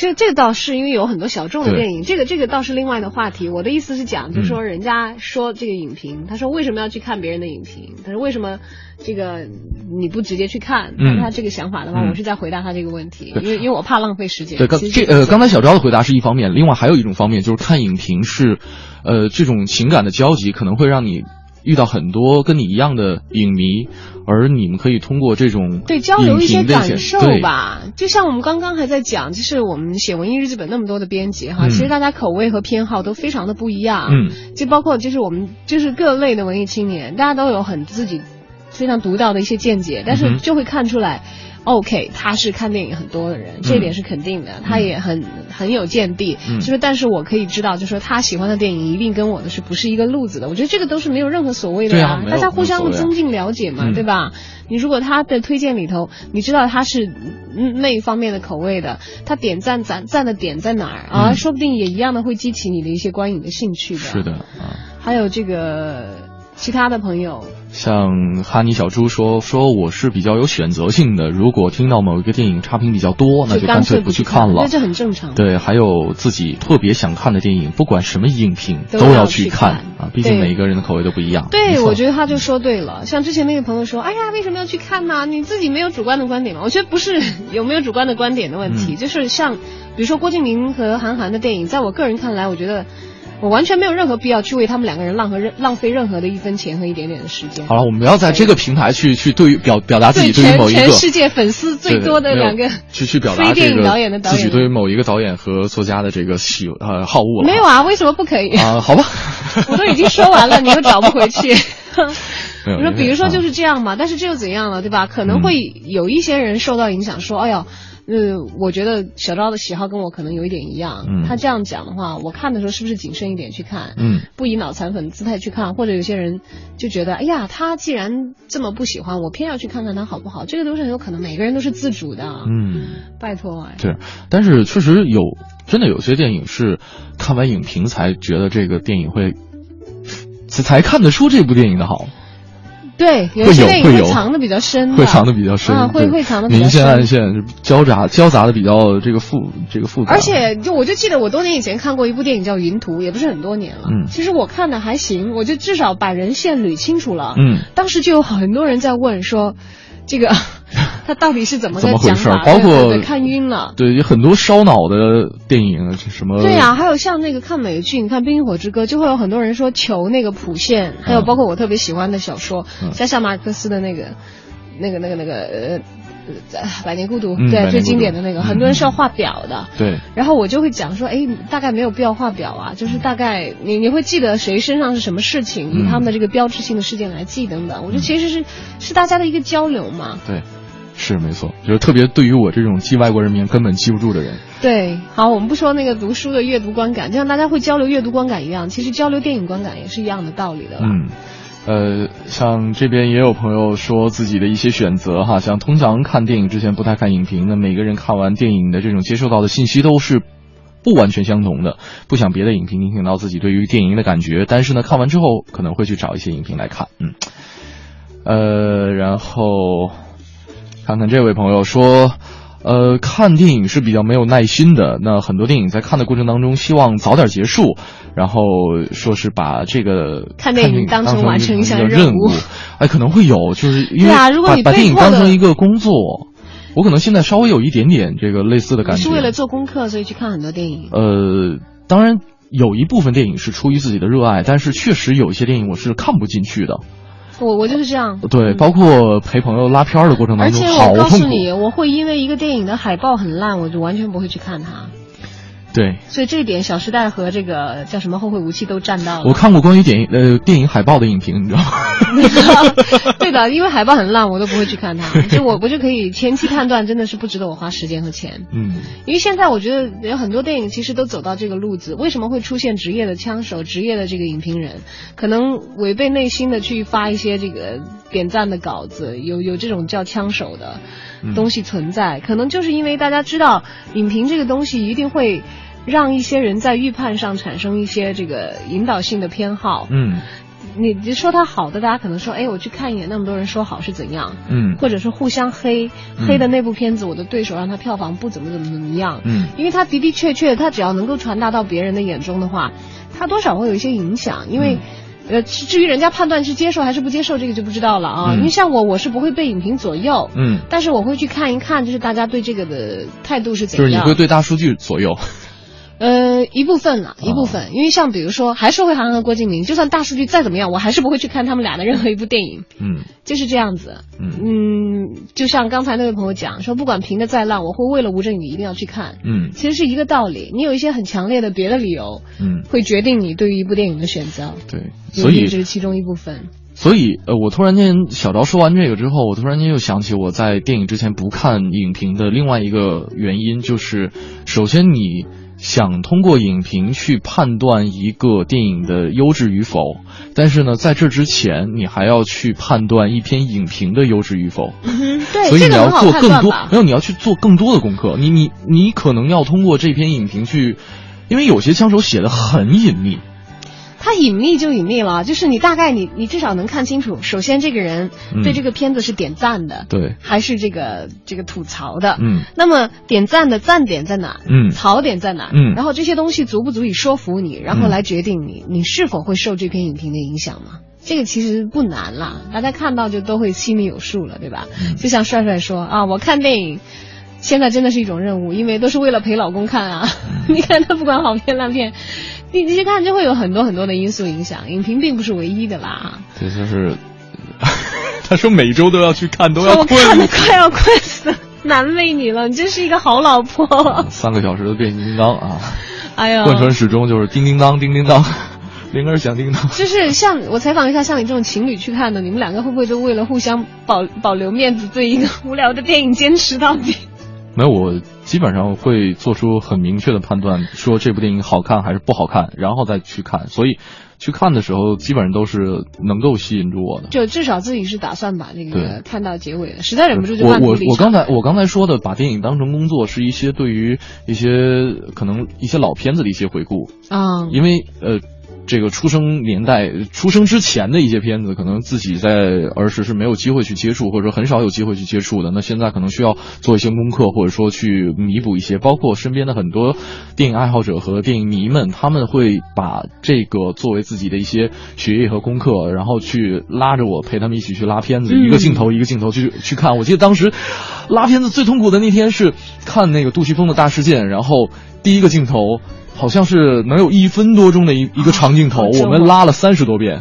这这倒是因为有很多小众的电影，这个这个倒是另外的话题。我的意思是讲，就是说人家说这个影评，他说为什么要去看别人的影评？他说为什么这个你不直接去看？嗯、他这个想法的话，我是在回答他这个问题，因为因为我怕浪费时间。对，刚这呃刚才小昭的回答是一方面，另外还有一种方面就是看影评是，呃这种情感的交集可能会让你。遇到很多跟你一样的影迷，而你们可以通过这种对交流一些感受吧。就像我们刚刚还在讲，就是我们写文艺日记本那么多的编辑哈，嗯、其实大家口味和偏好都非常的不一样。嗯，就包括就是我们就是各类的文艺青年，大家都有很自己非常独到的一些见解，但是就会看出来。OK，他是看电影很多的人，这点是肯定的。嗯、他也很很有见地，嗯、就是但是我可以知道，就是说他喜欢的电影一定跟我的是不是一个路子的。我觉得这个都是没有任何所谓的啊，大家互相增进了解嘛，嗯、对吧？你如果他的推荐里头，你知道他是那一方面的口味的，他点赞赞赞的点在哪儿啊？说不定也一样的会激起你的一些观影的兴趣的。是的，啊，还有这个其他的朋友。像哈尼小猪说说我是比较有选择性的，如果听到某一个电影差评比较多，那就干脆不去看了。那这很正常。对，还有自己特别想看的电影，不管什么影评都要去看啊，毕竟每一个人的口味都不一样。对，我觉得他就说对了。像之前那个朋友说，哎呀，为什么要去看呢？你自己没有主观的观点吗？我觉得不是有没有主观的观点的问题，嗯、就是像比如说郭敬明和韩寒的电影，在我个人看来，我觉得。我完全没有任何必要去为他们两个人浪和任浪费任何的一分钱和一点点的时间。好了，我们不要在这个平台去去对于表表达自己对于某一个全世界粉丝最多的两个去去表达这个自己对于某一个导演和作家的这个喜呃好恶了。没有啊，为什么不可以啊？好吧，我都已经说完了，你又找不回去。你说，比如说就是这样嘛，但是这又怎样了，对吧？可能会有一些人受到影响，说，哎呀。呃，我觉得小昭的喜好跟我可能有一点一样。嗯，他这样讲的话，我看的时候是不是谨慎一点去看？嗯，不以脑残粉姿态去看，或者有些人就觉得，哎呀，他既然这么不喜欢，我偏要去看看他好不好？这个都是很有可能，每个人都是自主的。嗯，拜托哎。对，但是确实有，真的有些电影是看完影评才觉得这个电影会，才看得出这部电影的好。对，有些电影会藏的比较深，会藏的比较深，啊，会会藏的明线暗线交杂交杂的比较这个复这个复杂。而且就我就记得我多年以前看过一部电影叫《云图》，也不是很多年了。嗯，其实我看的还行，我就至少把人线捋清楚了。嗯，当时就有很多人在问说，这个他到底是怎么个回事？法？包括看晕了。对，有很多烧脑的电影，什么？对呀、啊，还有像那个看美剧，你看《冰与火之歌》，就会有很多人说求那个谱线，还有包括我特别喜欢的小说，嗯、像夏马尔克思的那个、那个、那个、那个呃。呃百年孤独》嗯对，最经典的那个，很多人是要画表的。对，然后我就会讲说，哎，大概没有必要画表啊，就是大概你你会记得谁身上是什么事情，以他们的这个标志性的事件来记等等。我觉得其实是是大家的一个交流嘛。对，是没错，就是特别对于我这种记外国人名根本记不住的人，对，好，我们不说那个读书的阅读观感，就像大家会交流阅读观感一样，其实交流电影观感也是一样的道理的啦。嗯。呃，像这边也有朋友说自己的一些选择哈，像通常看电影之前不太看影评，那每个人看完电影的这种接受到的信息都是不完全相同的，不想别的影评影响到自己对于电影的感觉，但是呢，看完之后可能会去找一些影评来看，嗯，呃，然后看看这位朋友说。呃，看电影是比较没有耐心的。那很多电影在看的过程当中，希望早点结束，然后说是把这个看电影当成完成一项任务。哎，可能会有，就是因为把啊，如果你把电影当成一个工作，我可能现在稍微有一点点这个类似的感觉。是为了做功课，所以去看很多电影。呃，当然有一部分电影是出于自己的热爱，但是确实有一些电影我是看不进去的。我我就是这样，对，包括陪朋友拉片的过程当中，而且我告诉你，我会因为一个电影的海报很烂，我就完全不会去看它。对，所以这一点，《小时代》和这个叫什么《后会无期》都占到了。我看过关于电影呃电影海报的影评，你知道吗？对的，因为海报很烂，我都不会去看它。就我我就可以前期判断，真的是不值得我花时间和钱。嗯，因为现在我觉得有很多电影其实都走到这个路子，为什么会出现职业的枪手、职业的这个影评人，可能违背内心的去发一些这个点赞的稿子，有有这种叫枪手的东西存在，可能就是因为大家知道影评这个东西一定会。让一些人在预判上产生一些这个引导性的偏好。嗯，你你说它好的，大家可能说，哎，我去看一眼，那么多人说好是怎样？嗯，或者是互相黑，黑的那部片子，我的对手让他票房不怎么怎么怎么样。嗯，因为他的的确确，他只要能够传达到别人的眼中的话，他多少会有一些影响。因为，呃，至于人家判断是接受还是不接受，这个就不知道了啊。因为像我，我是不会被影评左右。嗯，但是我会去看一看，就是大家对这个的态度是怎样。就是你会对大数据左右。呃，一部分了，一部分，因为像比如说，还是会韩寒和郭敬明，就算大数据再怎么样，我还是不会去看他们俩的任何一部电影。嗯，就是这样子。嗯嗯，就像刚才那位朋友讲说，不管评的再烂，我会为了吴镇宇一定要去看。嗯，其实是一个道理。你有一些很强烈的别的理由，嗯，会决定你对于一部电影的选择。对，所以这是其中一部分。所以，呃，我突然间小昭说完这个之后，我突然间又想起我在电影之前不看影评的另外一个原因，就是首先你。想通过影评去判断一个电影的优质与否，但是呢，在这之前，你还要去判断一篇影评的优质与否。嗯，对，所以你要做更多，没有你要去做更多的功课。你你你可能要通过这篇影评去，因为有些枪手写的很隐秘。他隐秘就隐秘了，就是你大概你你至少能看清楚，首先这个人对这个片子是点赞的，对，还是这个这个吐槽的，嗯，那么点赞的赞点在哪？嗯，槽点在哪？嗯，然后这些东西足不足以说服你，然后来决定你你是否会受这篇影评的影响吗？这个其实不难啦，大家看到就都会心里有数了，对吧？就像帅帅说啊，我看电影。现在真的是一种任务，因为都是为了陪老公看啊。你看他不管好片烂片，你你去看就会有很多很多的因素影响。影评并不是唯一的啦。对，就 是他说每周都要去看，都要我看的快要困死，难为你了，你真是一个好老婆。三个小时的变形金刚啊！哎呀，贯穿始终就是叮叮当，叮叮当，铃儿响叮当。就是像我采访一下，像你这种情侣去看的，你们两个会不会就为了互相保保留面子，对一个无聊的电影坚持到底？没有，我基本上会做出很明确的判断，说这部电影好看还是不好看，然后再去看。所以，去看的时候基本上都是能够吸引住我的。就至少自己是打算把那个看到结尾的，实在忍不住就我我我刚才我刚才说的把电影当成工作，是一些对于一些可能一些老片子的一些回顾啊，因为呃。这个出生年代、出生之前的一些片子，可能自己在儿时是没有机会去接触，或者说很少有机会去接触的。那现在可能需要做一些功课，或者说去弥补一些。包括身边的很多电影爱好者和电影迷们，他们会把这个作为自己的一些学业和功课，然后去拉着我陪他们一起去拉片子，一个镜头一个镜头去去看。我记得当时拉片子最痛苦的那天是看那个杜琪峰的大事件，然后第一个镜头。好像是能有一分多钟的一 一个长镜头，我们拉了三十多遍。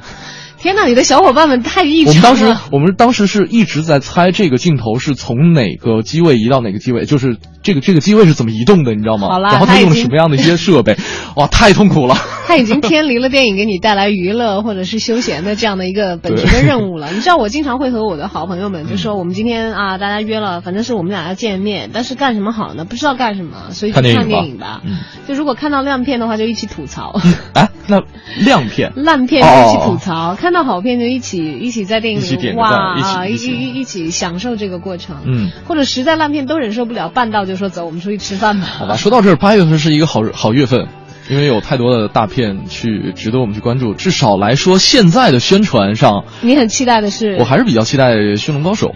天哪，你的小伙伴们太异我们当时。我们当时是一直在猜这个镜头是从哪个机位移到哪个机位，就是这个这个机位是怎么移动的，你知道吗？好啦然后他用了什么样的一些设备？哇，太痛苦了。他已经偏离了电影给你带来娱乐或者是休闲的这样的一个本职的任务了。你知道，我经常会和我的好朋友们就说，我们今天啊，大家约了，反正是我们俩要见面，但是干什么好呢？不知道干什么，所以就看电影吧就如果看到烂片的话，就一起吐槽；哎，那亮片烂片就一起吐槽；看到好片就一起一起在电影里个赞一起哇啊，一一起一一起享受这个过程。嗯，或者实在烂片都忍受不了，半道就说走，我们出去吃饭吧。好吧，说到这儿，八月份是一个好好月份，因为有太多的大片去值得我们去关注。至少来说，现在的宣传上，你很期待的是，我还是比较期待《驯龙高手》，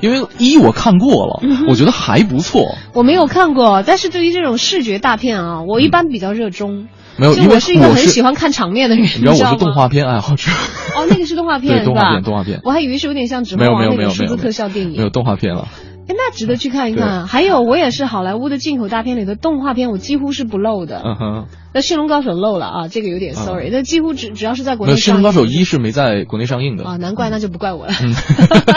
因为一我看过了，嗯我觉得还不错。我没有看过，但是对于这种视觉大片啊，我一般比较热衷。嗯没有，就因为我是一个很喜欢看场面的人，你知道我是动画片爱好者，哦，那个是动画片 对动画是吧片动画片我还以为是有点像《指没有没环王》有没有没有那种数字特效电影。没有动画片了。哎，那值得去看一看。还有，我也是好莱坞的进口大片里的动画片，我几乎是不漏的。嗯哼，那《驯龙高手》漏了啊，这个有点 sorry。那几乎只只要是在国内上映龙高手一》是没在国内上映的啊，难怪那就不怪我了。嗯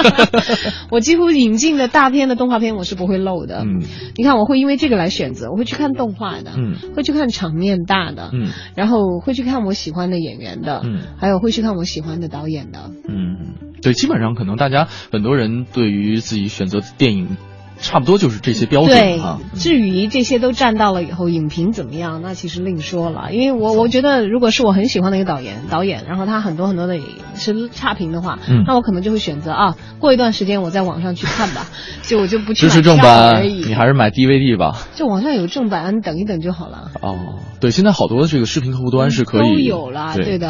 我几乎引进的大片的动画片我是不会漏的。嗯你看，我会因为这个来选择，我会去看动画的，嗯会去看场面大的，嗯然后会去看我喜欢的演员的，嗯还有会去看我喜欢的导演的。嗯，对，基本上可能大家很多人对于自己选择电影，差不多就是这些标对准啊。，至于这些都占到了以后，影评怎么样，那其实另说了。因为我我觉得，如果是我很喜欢的一个导演，导演，然后他很多很多的是差评的话，嗯那我可能就会选择啊，过一段时间我在网上去看吧，就我就不去买支持正版而，已。你还是买 DVD 吧。就网上有正版，你等一等就好了。哦，对，现在好多的这个视频客户端是可以都有了，对对的。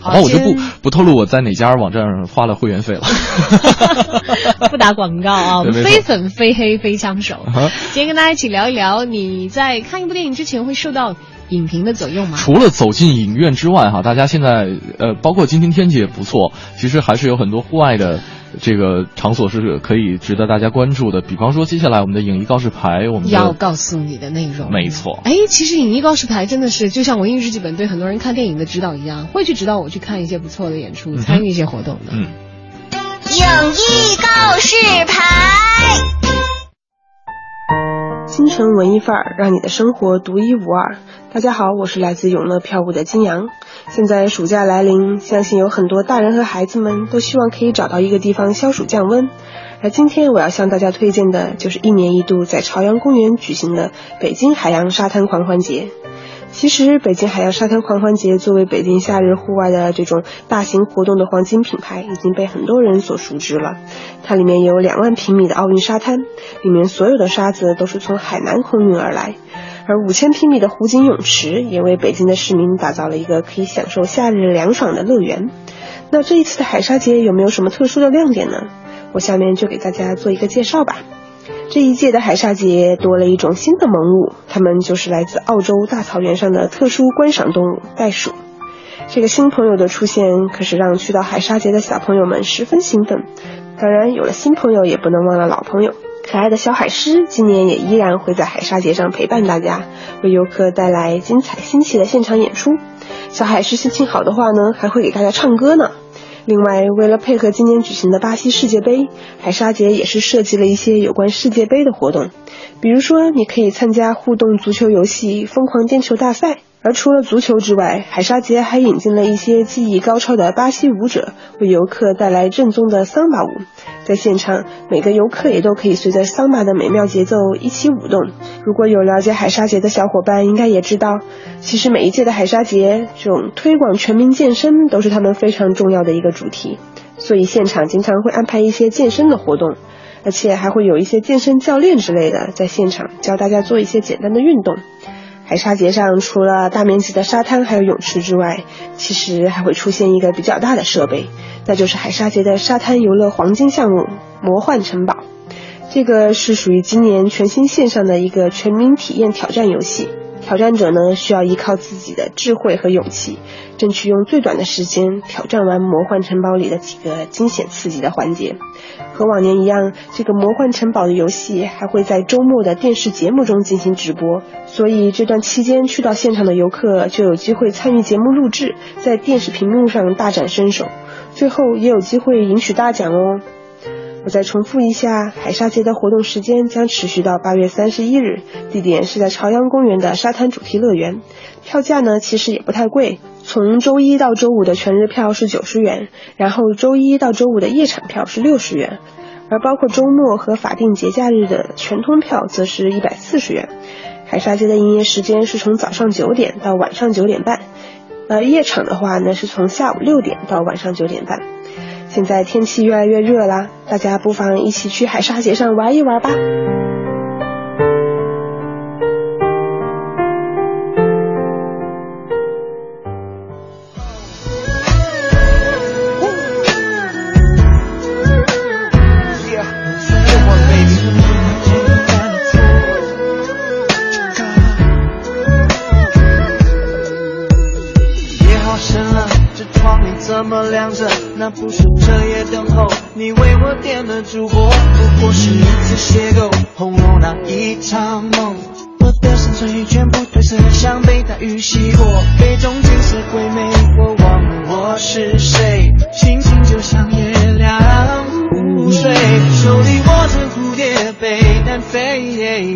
好吧，我就不不透露我在哪家网站上花了会员费了。不打广告啊，非粉非黑非枪手。啊今天跟大家一起聊一聊，你在看一部电影之前会受到影评的左右吗？除了走进影院之外，哈，大家现在呃，包括今天天气也不错，其实还是有很多户外的这个场所是可以值得大家关注的。比方说，接下来我们的影艺告示牌，我们要告诉你的内容。没错，哎，其实影艺告示牌真的是就像文艺日记本对很多人看电影的指导一样，会去指导我去看一些不错的演出，嗯参与一些活动的。嗯，影艺告示牌。京城文艺范儿，让你的生活独一无二。大家好，我是来自永乐票务的金阳。现在暑假来临，相信有很多大人和孩子们都希望可以找到一个地方消暑降温。而今天我要向大家推荐的就是一年一度在朝阳公园举行的北京海洋沙滩狂欢节。其实，北京海洋沙滩狂欢节作为北京夏日户外的这种大型活动的黄金品牌，已经被很多人所熟知了。它里面有两万平米的奥运沙滩，里面所有的沙子都是从海南空运而来。而五千平米的湖景泳池也为北京的市民打造了一个可以享受夏日凉爽的乐园。那这一次的海沙节有没有什么特殊的亮点呢？我下面就给大家做一个介绍吧。这一届的海沙节多了一种新的萌物，它们就是来自澳洲大草原上的特殊观赏动物袋鼠。这个新朋友的出现，可是让去到海沙节的小朋友们十分兴奋。当然，有了新朋友，也不能忘了老朋友。可爱的小海狮今年也依然会在海沙节上陪伴大家，为游客带来精彩新奇的现场演出。小海狮心情好的话呢，还会给大家唱歌呢。另外，为了配合今年举行的巴西世界杯，海沙节也是设计了一些有关世界杯的活动，比如说你可以参加互动足球游戏“疯狂颠球大赛”。而除了足球之外，海沙节还引进了一些技艺高超的巴西舞者，为游客带来正宗的桑巴舞。在现场，每个游客也都可以随着桑巴的美妙节奏一起舞动。如果有了解海沙节的小伙伴，应该也知道，其实每一届的海沙节，这种推广全民健身都是他们非常重要的一个主题。所以现场经常会安排一些健身的活动，而且还会有一些健身教练之类的在现场教大家做一些简单的运动。海沙节上除了大面积的沙滩还有泳池之外，其实还会出现一个比较大的设备，那就是海沙节的沙滩游乐黄金项目——魔幻城堡。这个是属于今年全新线上的一个全民体验挑战游戏。挑战者呢需要依靠自己的智慧和勇气，争取用最短的时间挑战完魔幻城堡里的几个惊险刺激的环节。和往年一样，这个魔幻城堡的游戏还会在周末的电视节目中进行直播，所以这段期间去到现场的游客就有机会参与节目录制，在电视屏幕上大展身手，最后也有机会赢取大奖哦。我再重复一下，海沙节的活动时间将持续到八月三十一日，地点是在朝阳公园的沙滩主题乐园。票价呢其实也不太贵，从周一到周五的全日票是九十元，然后周一到周五的夜场票是六十元，而包括周末和法定节假日的全通票则是一百四十元。海沙节的营业时间是从早上九点到晚上九点半，而夜场的话呢是从下午六点到晚上九点半。现在天气越来越热啦，大家不妨一起去海沙节上玩一玩吧。怎么亮着？那不是彻夜等候，你为我点了烛火，不过是一次邂逅，红楼那一场梦。我的深邃全部褪色，像被大雨洗过，杯中景色鬼魅，我忘了我是谁，心情就像月亮入睡，手里握着蝴蝶杯单飞，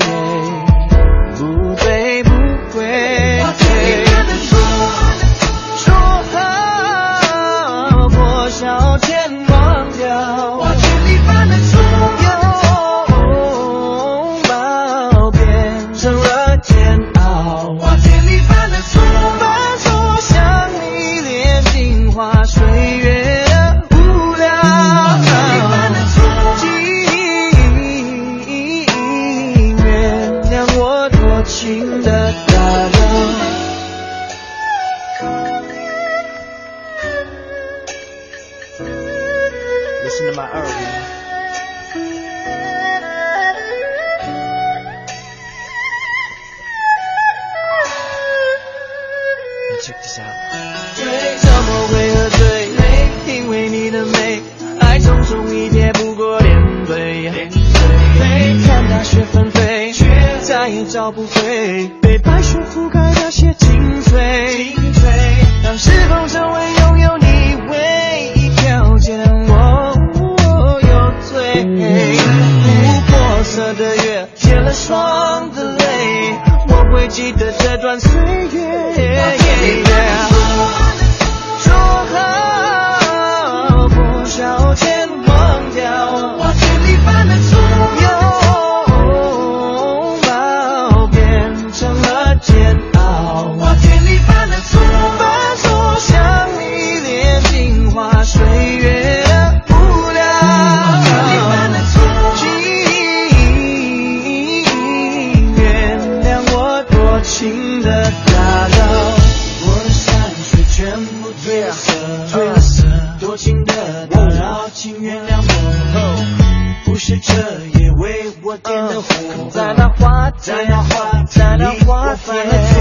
犯了错，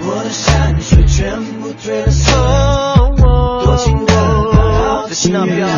我的山水全部褪了色，多情的打扰，请原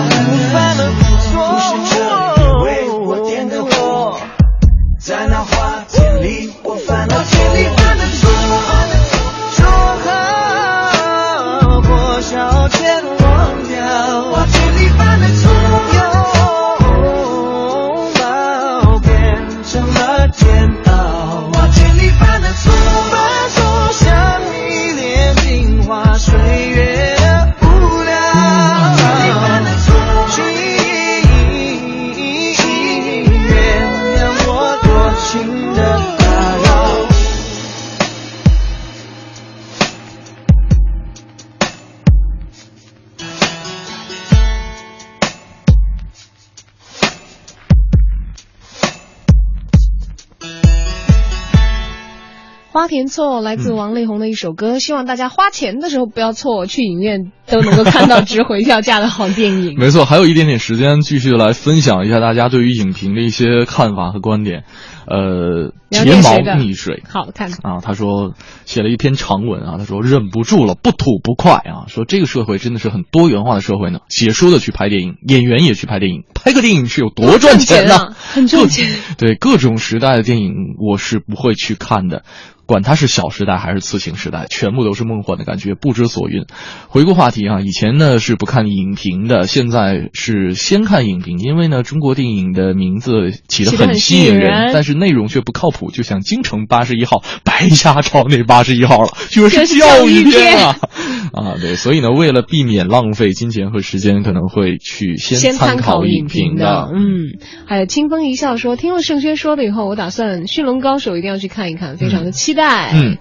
错来自王力宏的一首歌，希望大家花钱的时候不要错，去影院都能够看到值回票价的好电影。没错，还有一点点时间，继续来分享一下大家对于影评的一些看法和观点。呃，睫毛溺水，好看啊！他说写了一篇长文啊，他说忍不住了，不吐不快啊！说这个社会真的是很多元化的社会呢，写书的去拍电影，演员也去拍电影，拍个电影是有多赚钱呢？很赚钱。对各种时代的电影，我是不会去看的。管它是小时代还是刺青时代，全部都是梦幻的感觉，不知所云。回顾话题啊，以前呢是不看影评的，现在是先看影评，因为呢中国电影的名字起得很吸引人，但是内容却不靠谱，就像京城八十一号白瞎抄那八十一号了，就是教育片啊 啊对，所以呢为了避免浪费金钱和时间，可能会去先参考影评的。嗯，还有清风一笑说，听了盛轩说了以后，我打算驯龙高手一定要去看一看，非常的期待。嗯，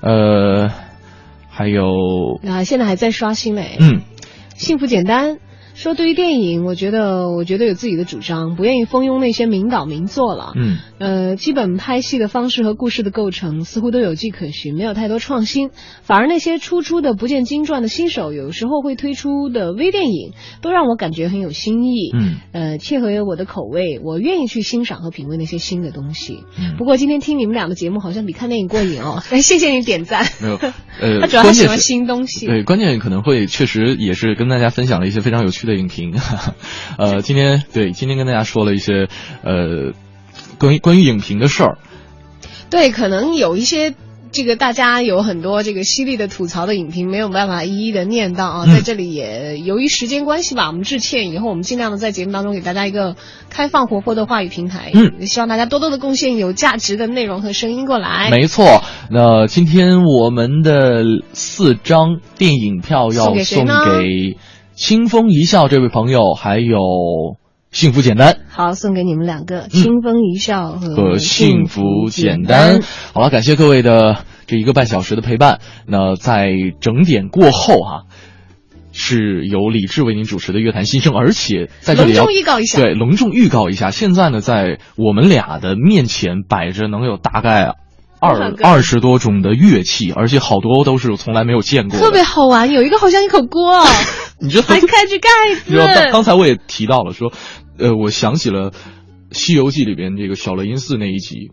呃，还有啊，现在还在刷新嘞。嗯，幸福简单。说对于电影，我觉得我觉得有自己的主张，不愿意蜂拥那些名导名作了。嗯，呃，基本拍戏的方式和故事的构成似乎都有迹可循，没有太多创新。反而那些初出的不见经传的新手，有时候会推出的微电影，都让我感觉很有新意。嗯，呃，切合我的口味，我愿意去欣赏和品味那些新的东西。不过今天听你们俩的节目，好像比看电影过瘾哦。哎，谢谢你点赞。没有，呃，他主要喜欢新东西。对，关键可能会确实也是跟大家分享了一些非常有趣。的影评，呃，今天对今天跟大家说了一些呃关于关于影评的事儿，对，可能有一些这个大家有很多这个犀利的吐槽的影评没有办法一一的念到啊，在这里也由于时间关系吧，我们致歉，以后我们尽量的在节目当中给大家一个开放活泼的话语平台，嗯，希望大家多多的贡献有价值的内容和声音过来。没错，那今天我们的四张电影票要送给。清风一笑，这位朋友还有幸福简单，好送给你们两个清风一笑和幸福简单。好了，感谢各位的这一个半小时的陪伴。那在整点过后哈，是由李志为您主持的乐坛新生，而且在这里隆重预告一下，对，隆重预告一下。现在呢，在我们俩的面前摆着能有大概。二二十多种的乐器，而且好多都是从来没有见过，特别好玩。有一个好像一口锅，你知道还开着盖子。你知道刚刚才我也提到了，说，呃，我想起了《西游记》里边这个小雷音寺那一集。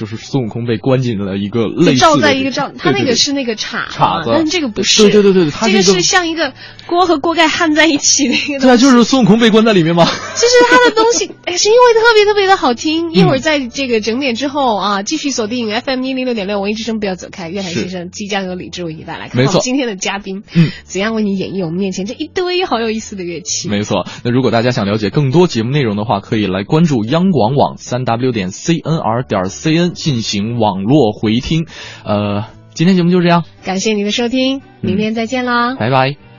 就是孙悟空被关进了一个类似罩在一个罩，他那个是那个叉叉子，但这个不是。对对对对，这个是像一个锅和锅盖焊在一起那个。对啊，就是孙悟空被关在里面吗？就是他的东西，哎，是因为特别特别的好听。一会儿在这个整点之后啊，继续锁定 FM 一零六点六文艺之声，不要走开。乐坛先生即将由李志为你带来，没错，今天的嘉宾，嗯，怎样为你演绎我们面前这一堆好有意思的乐器？没错。那如果大家想了解更多节目内容的话，可以来关注央广网三 W 点 CNR 点 CN 进行。网络回听，呃，今天节目就这样，感谢您的收听，明天再见啦，拜拜。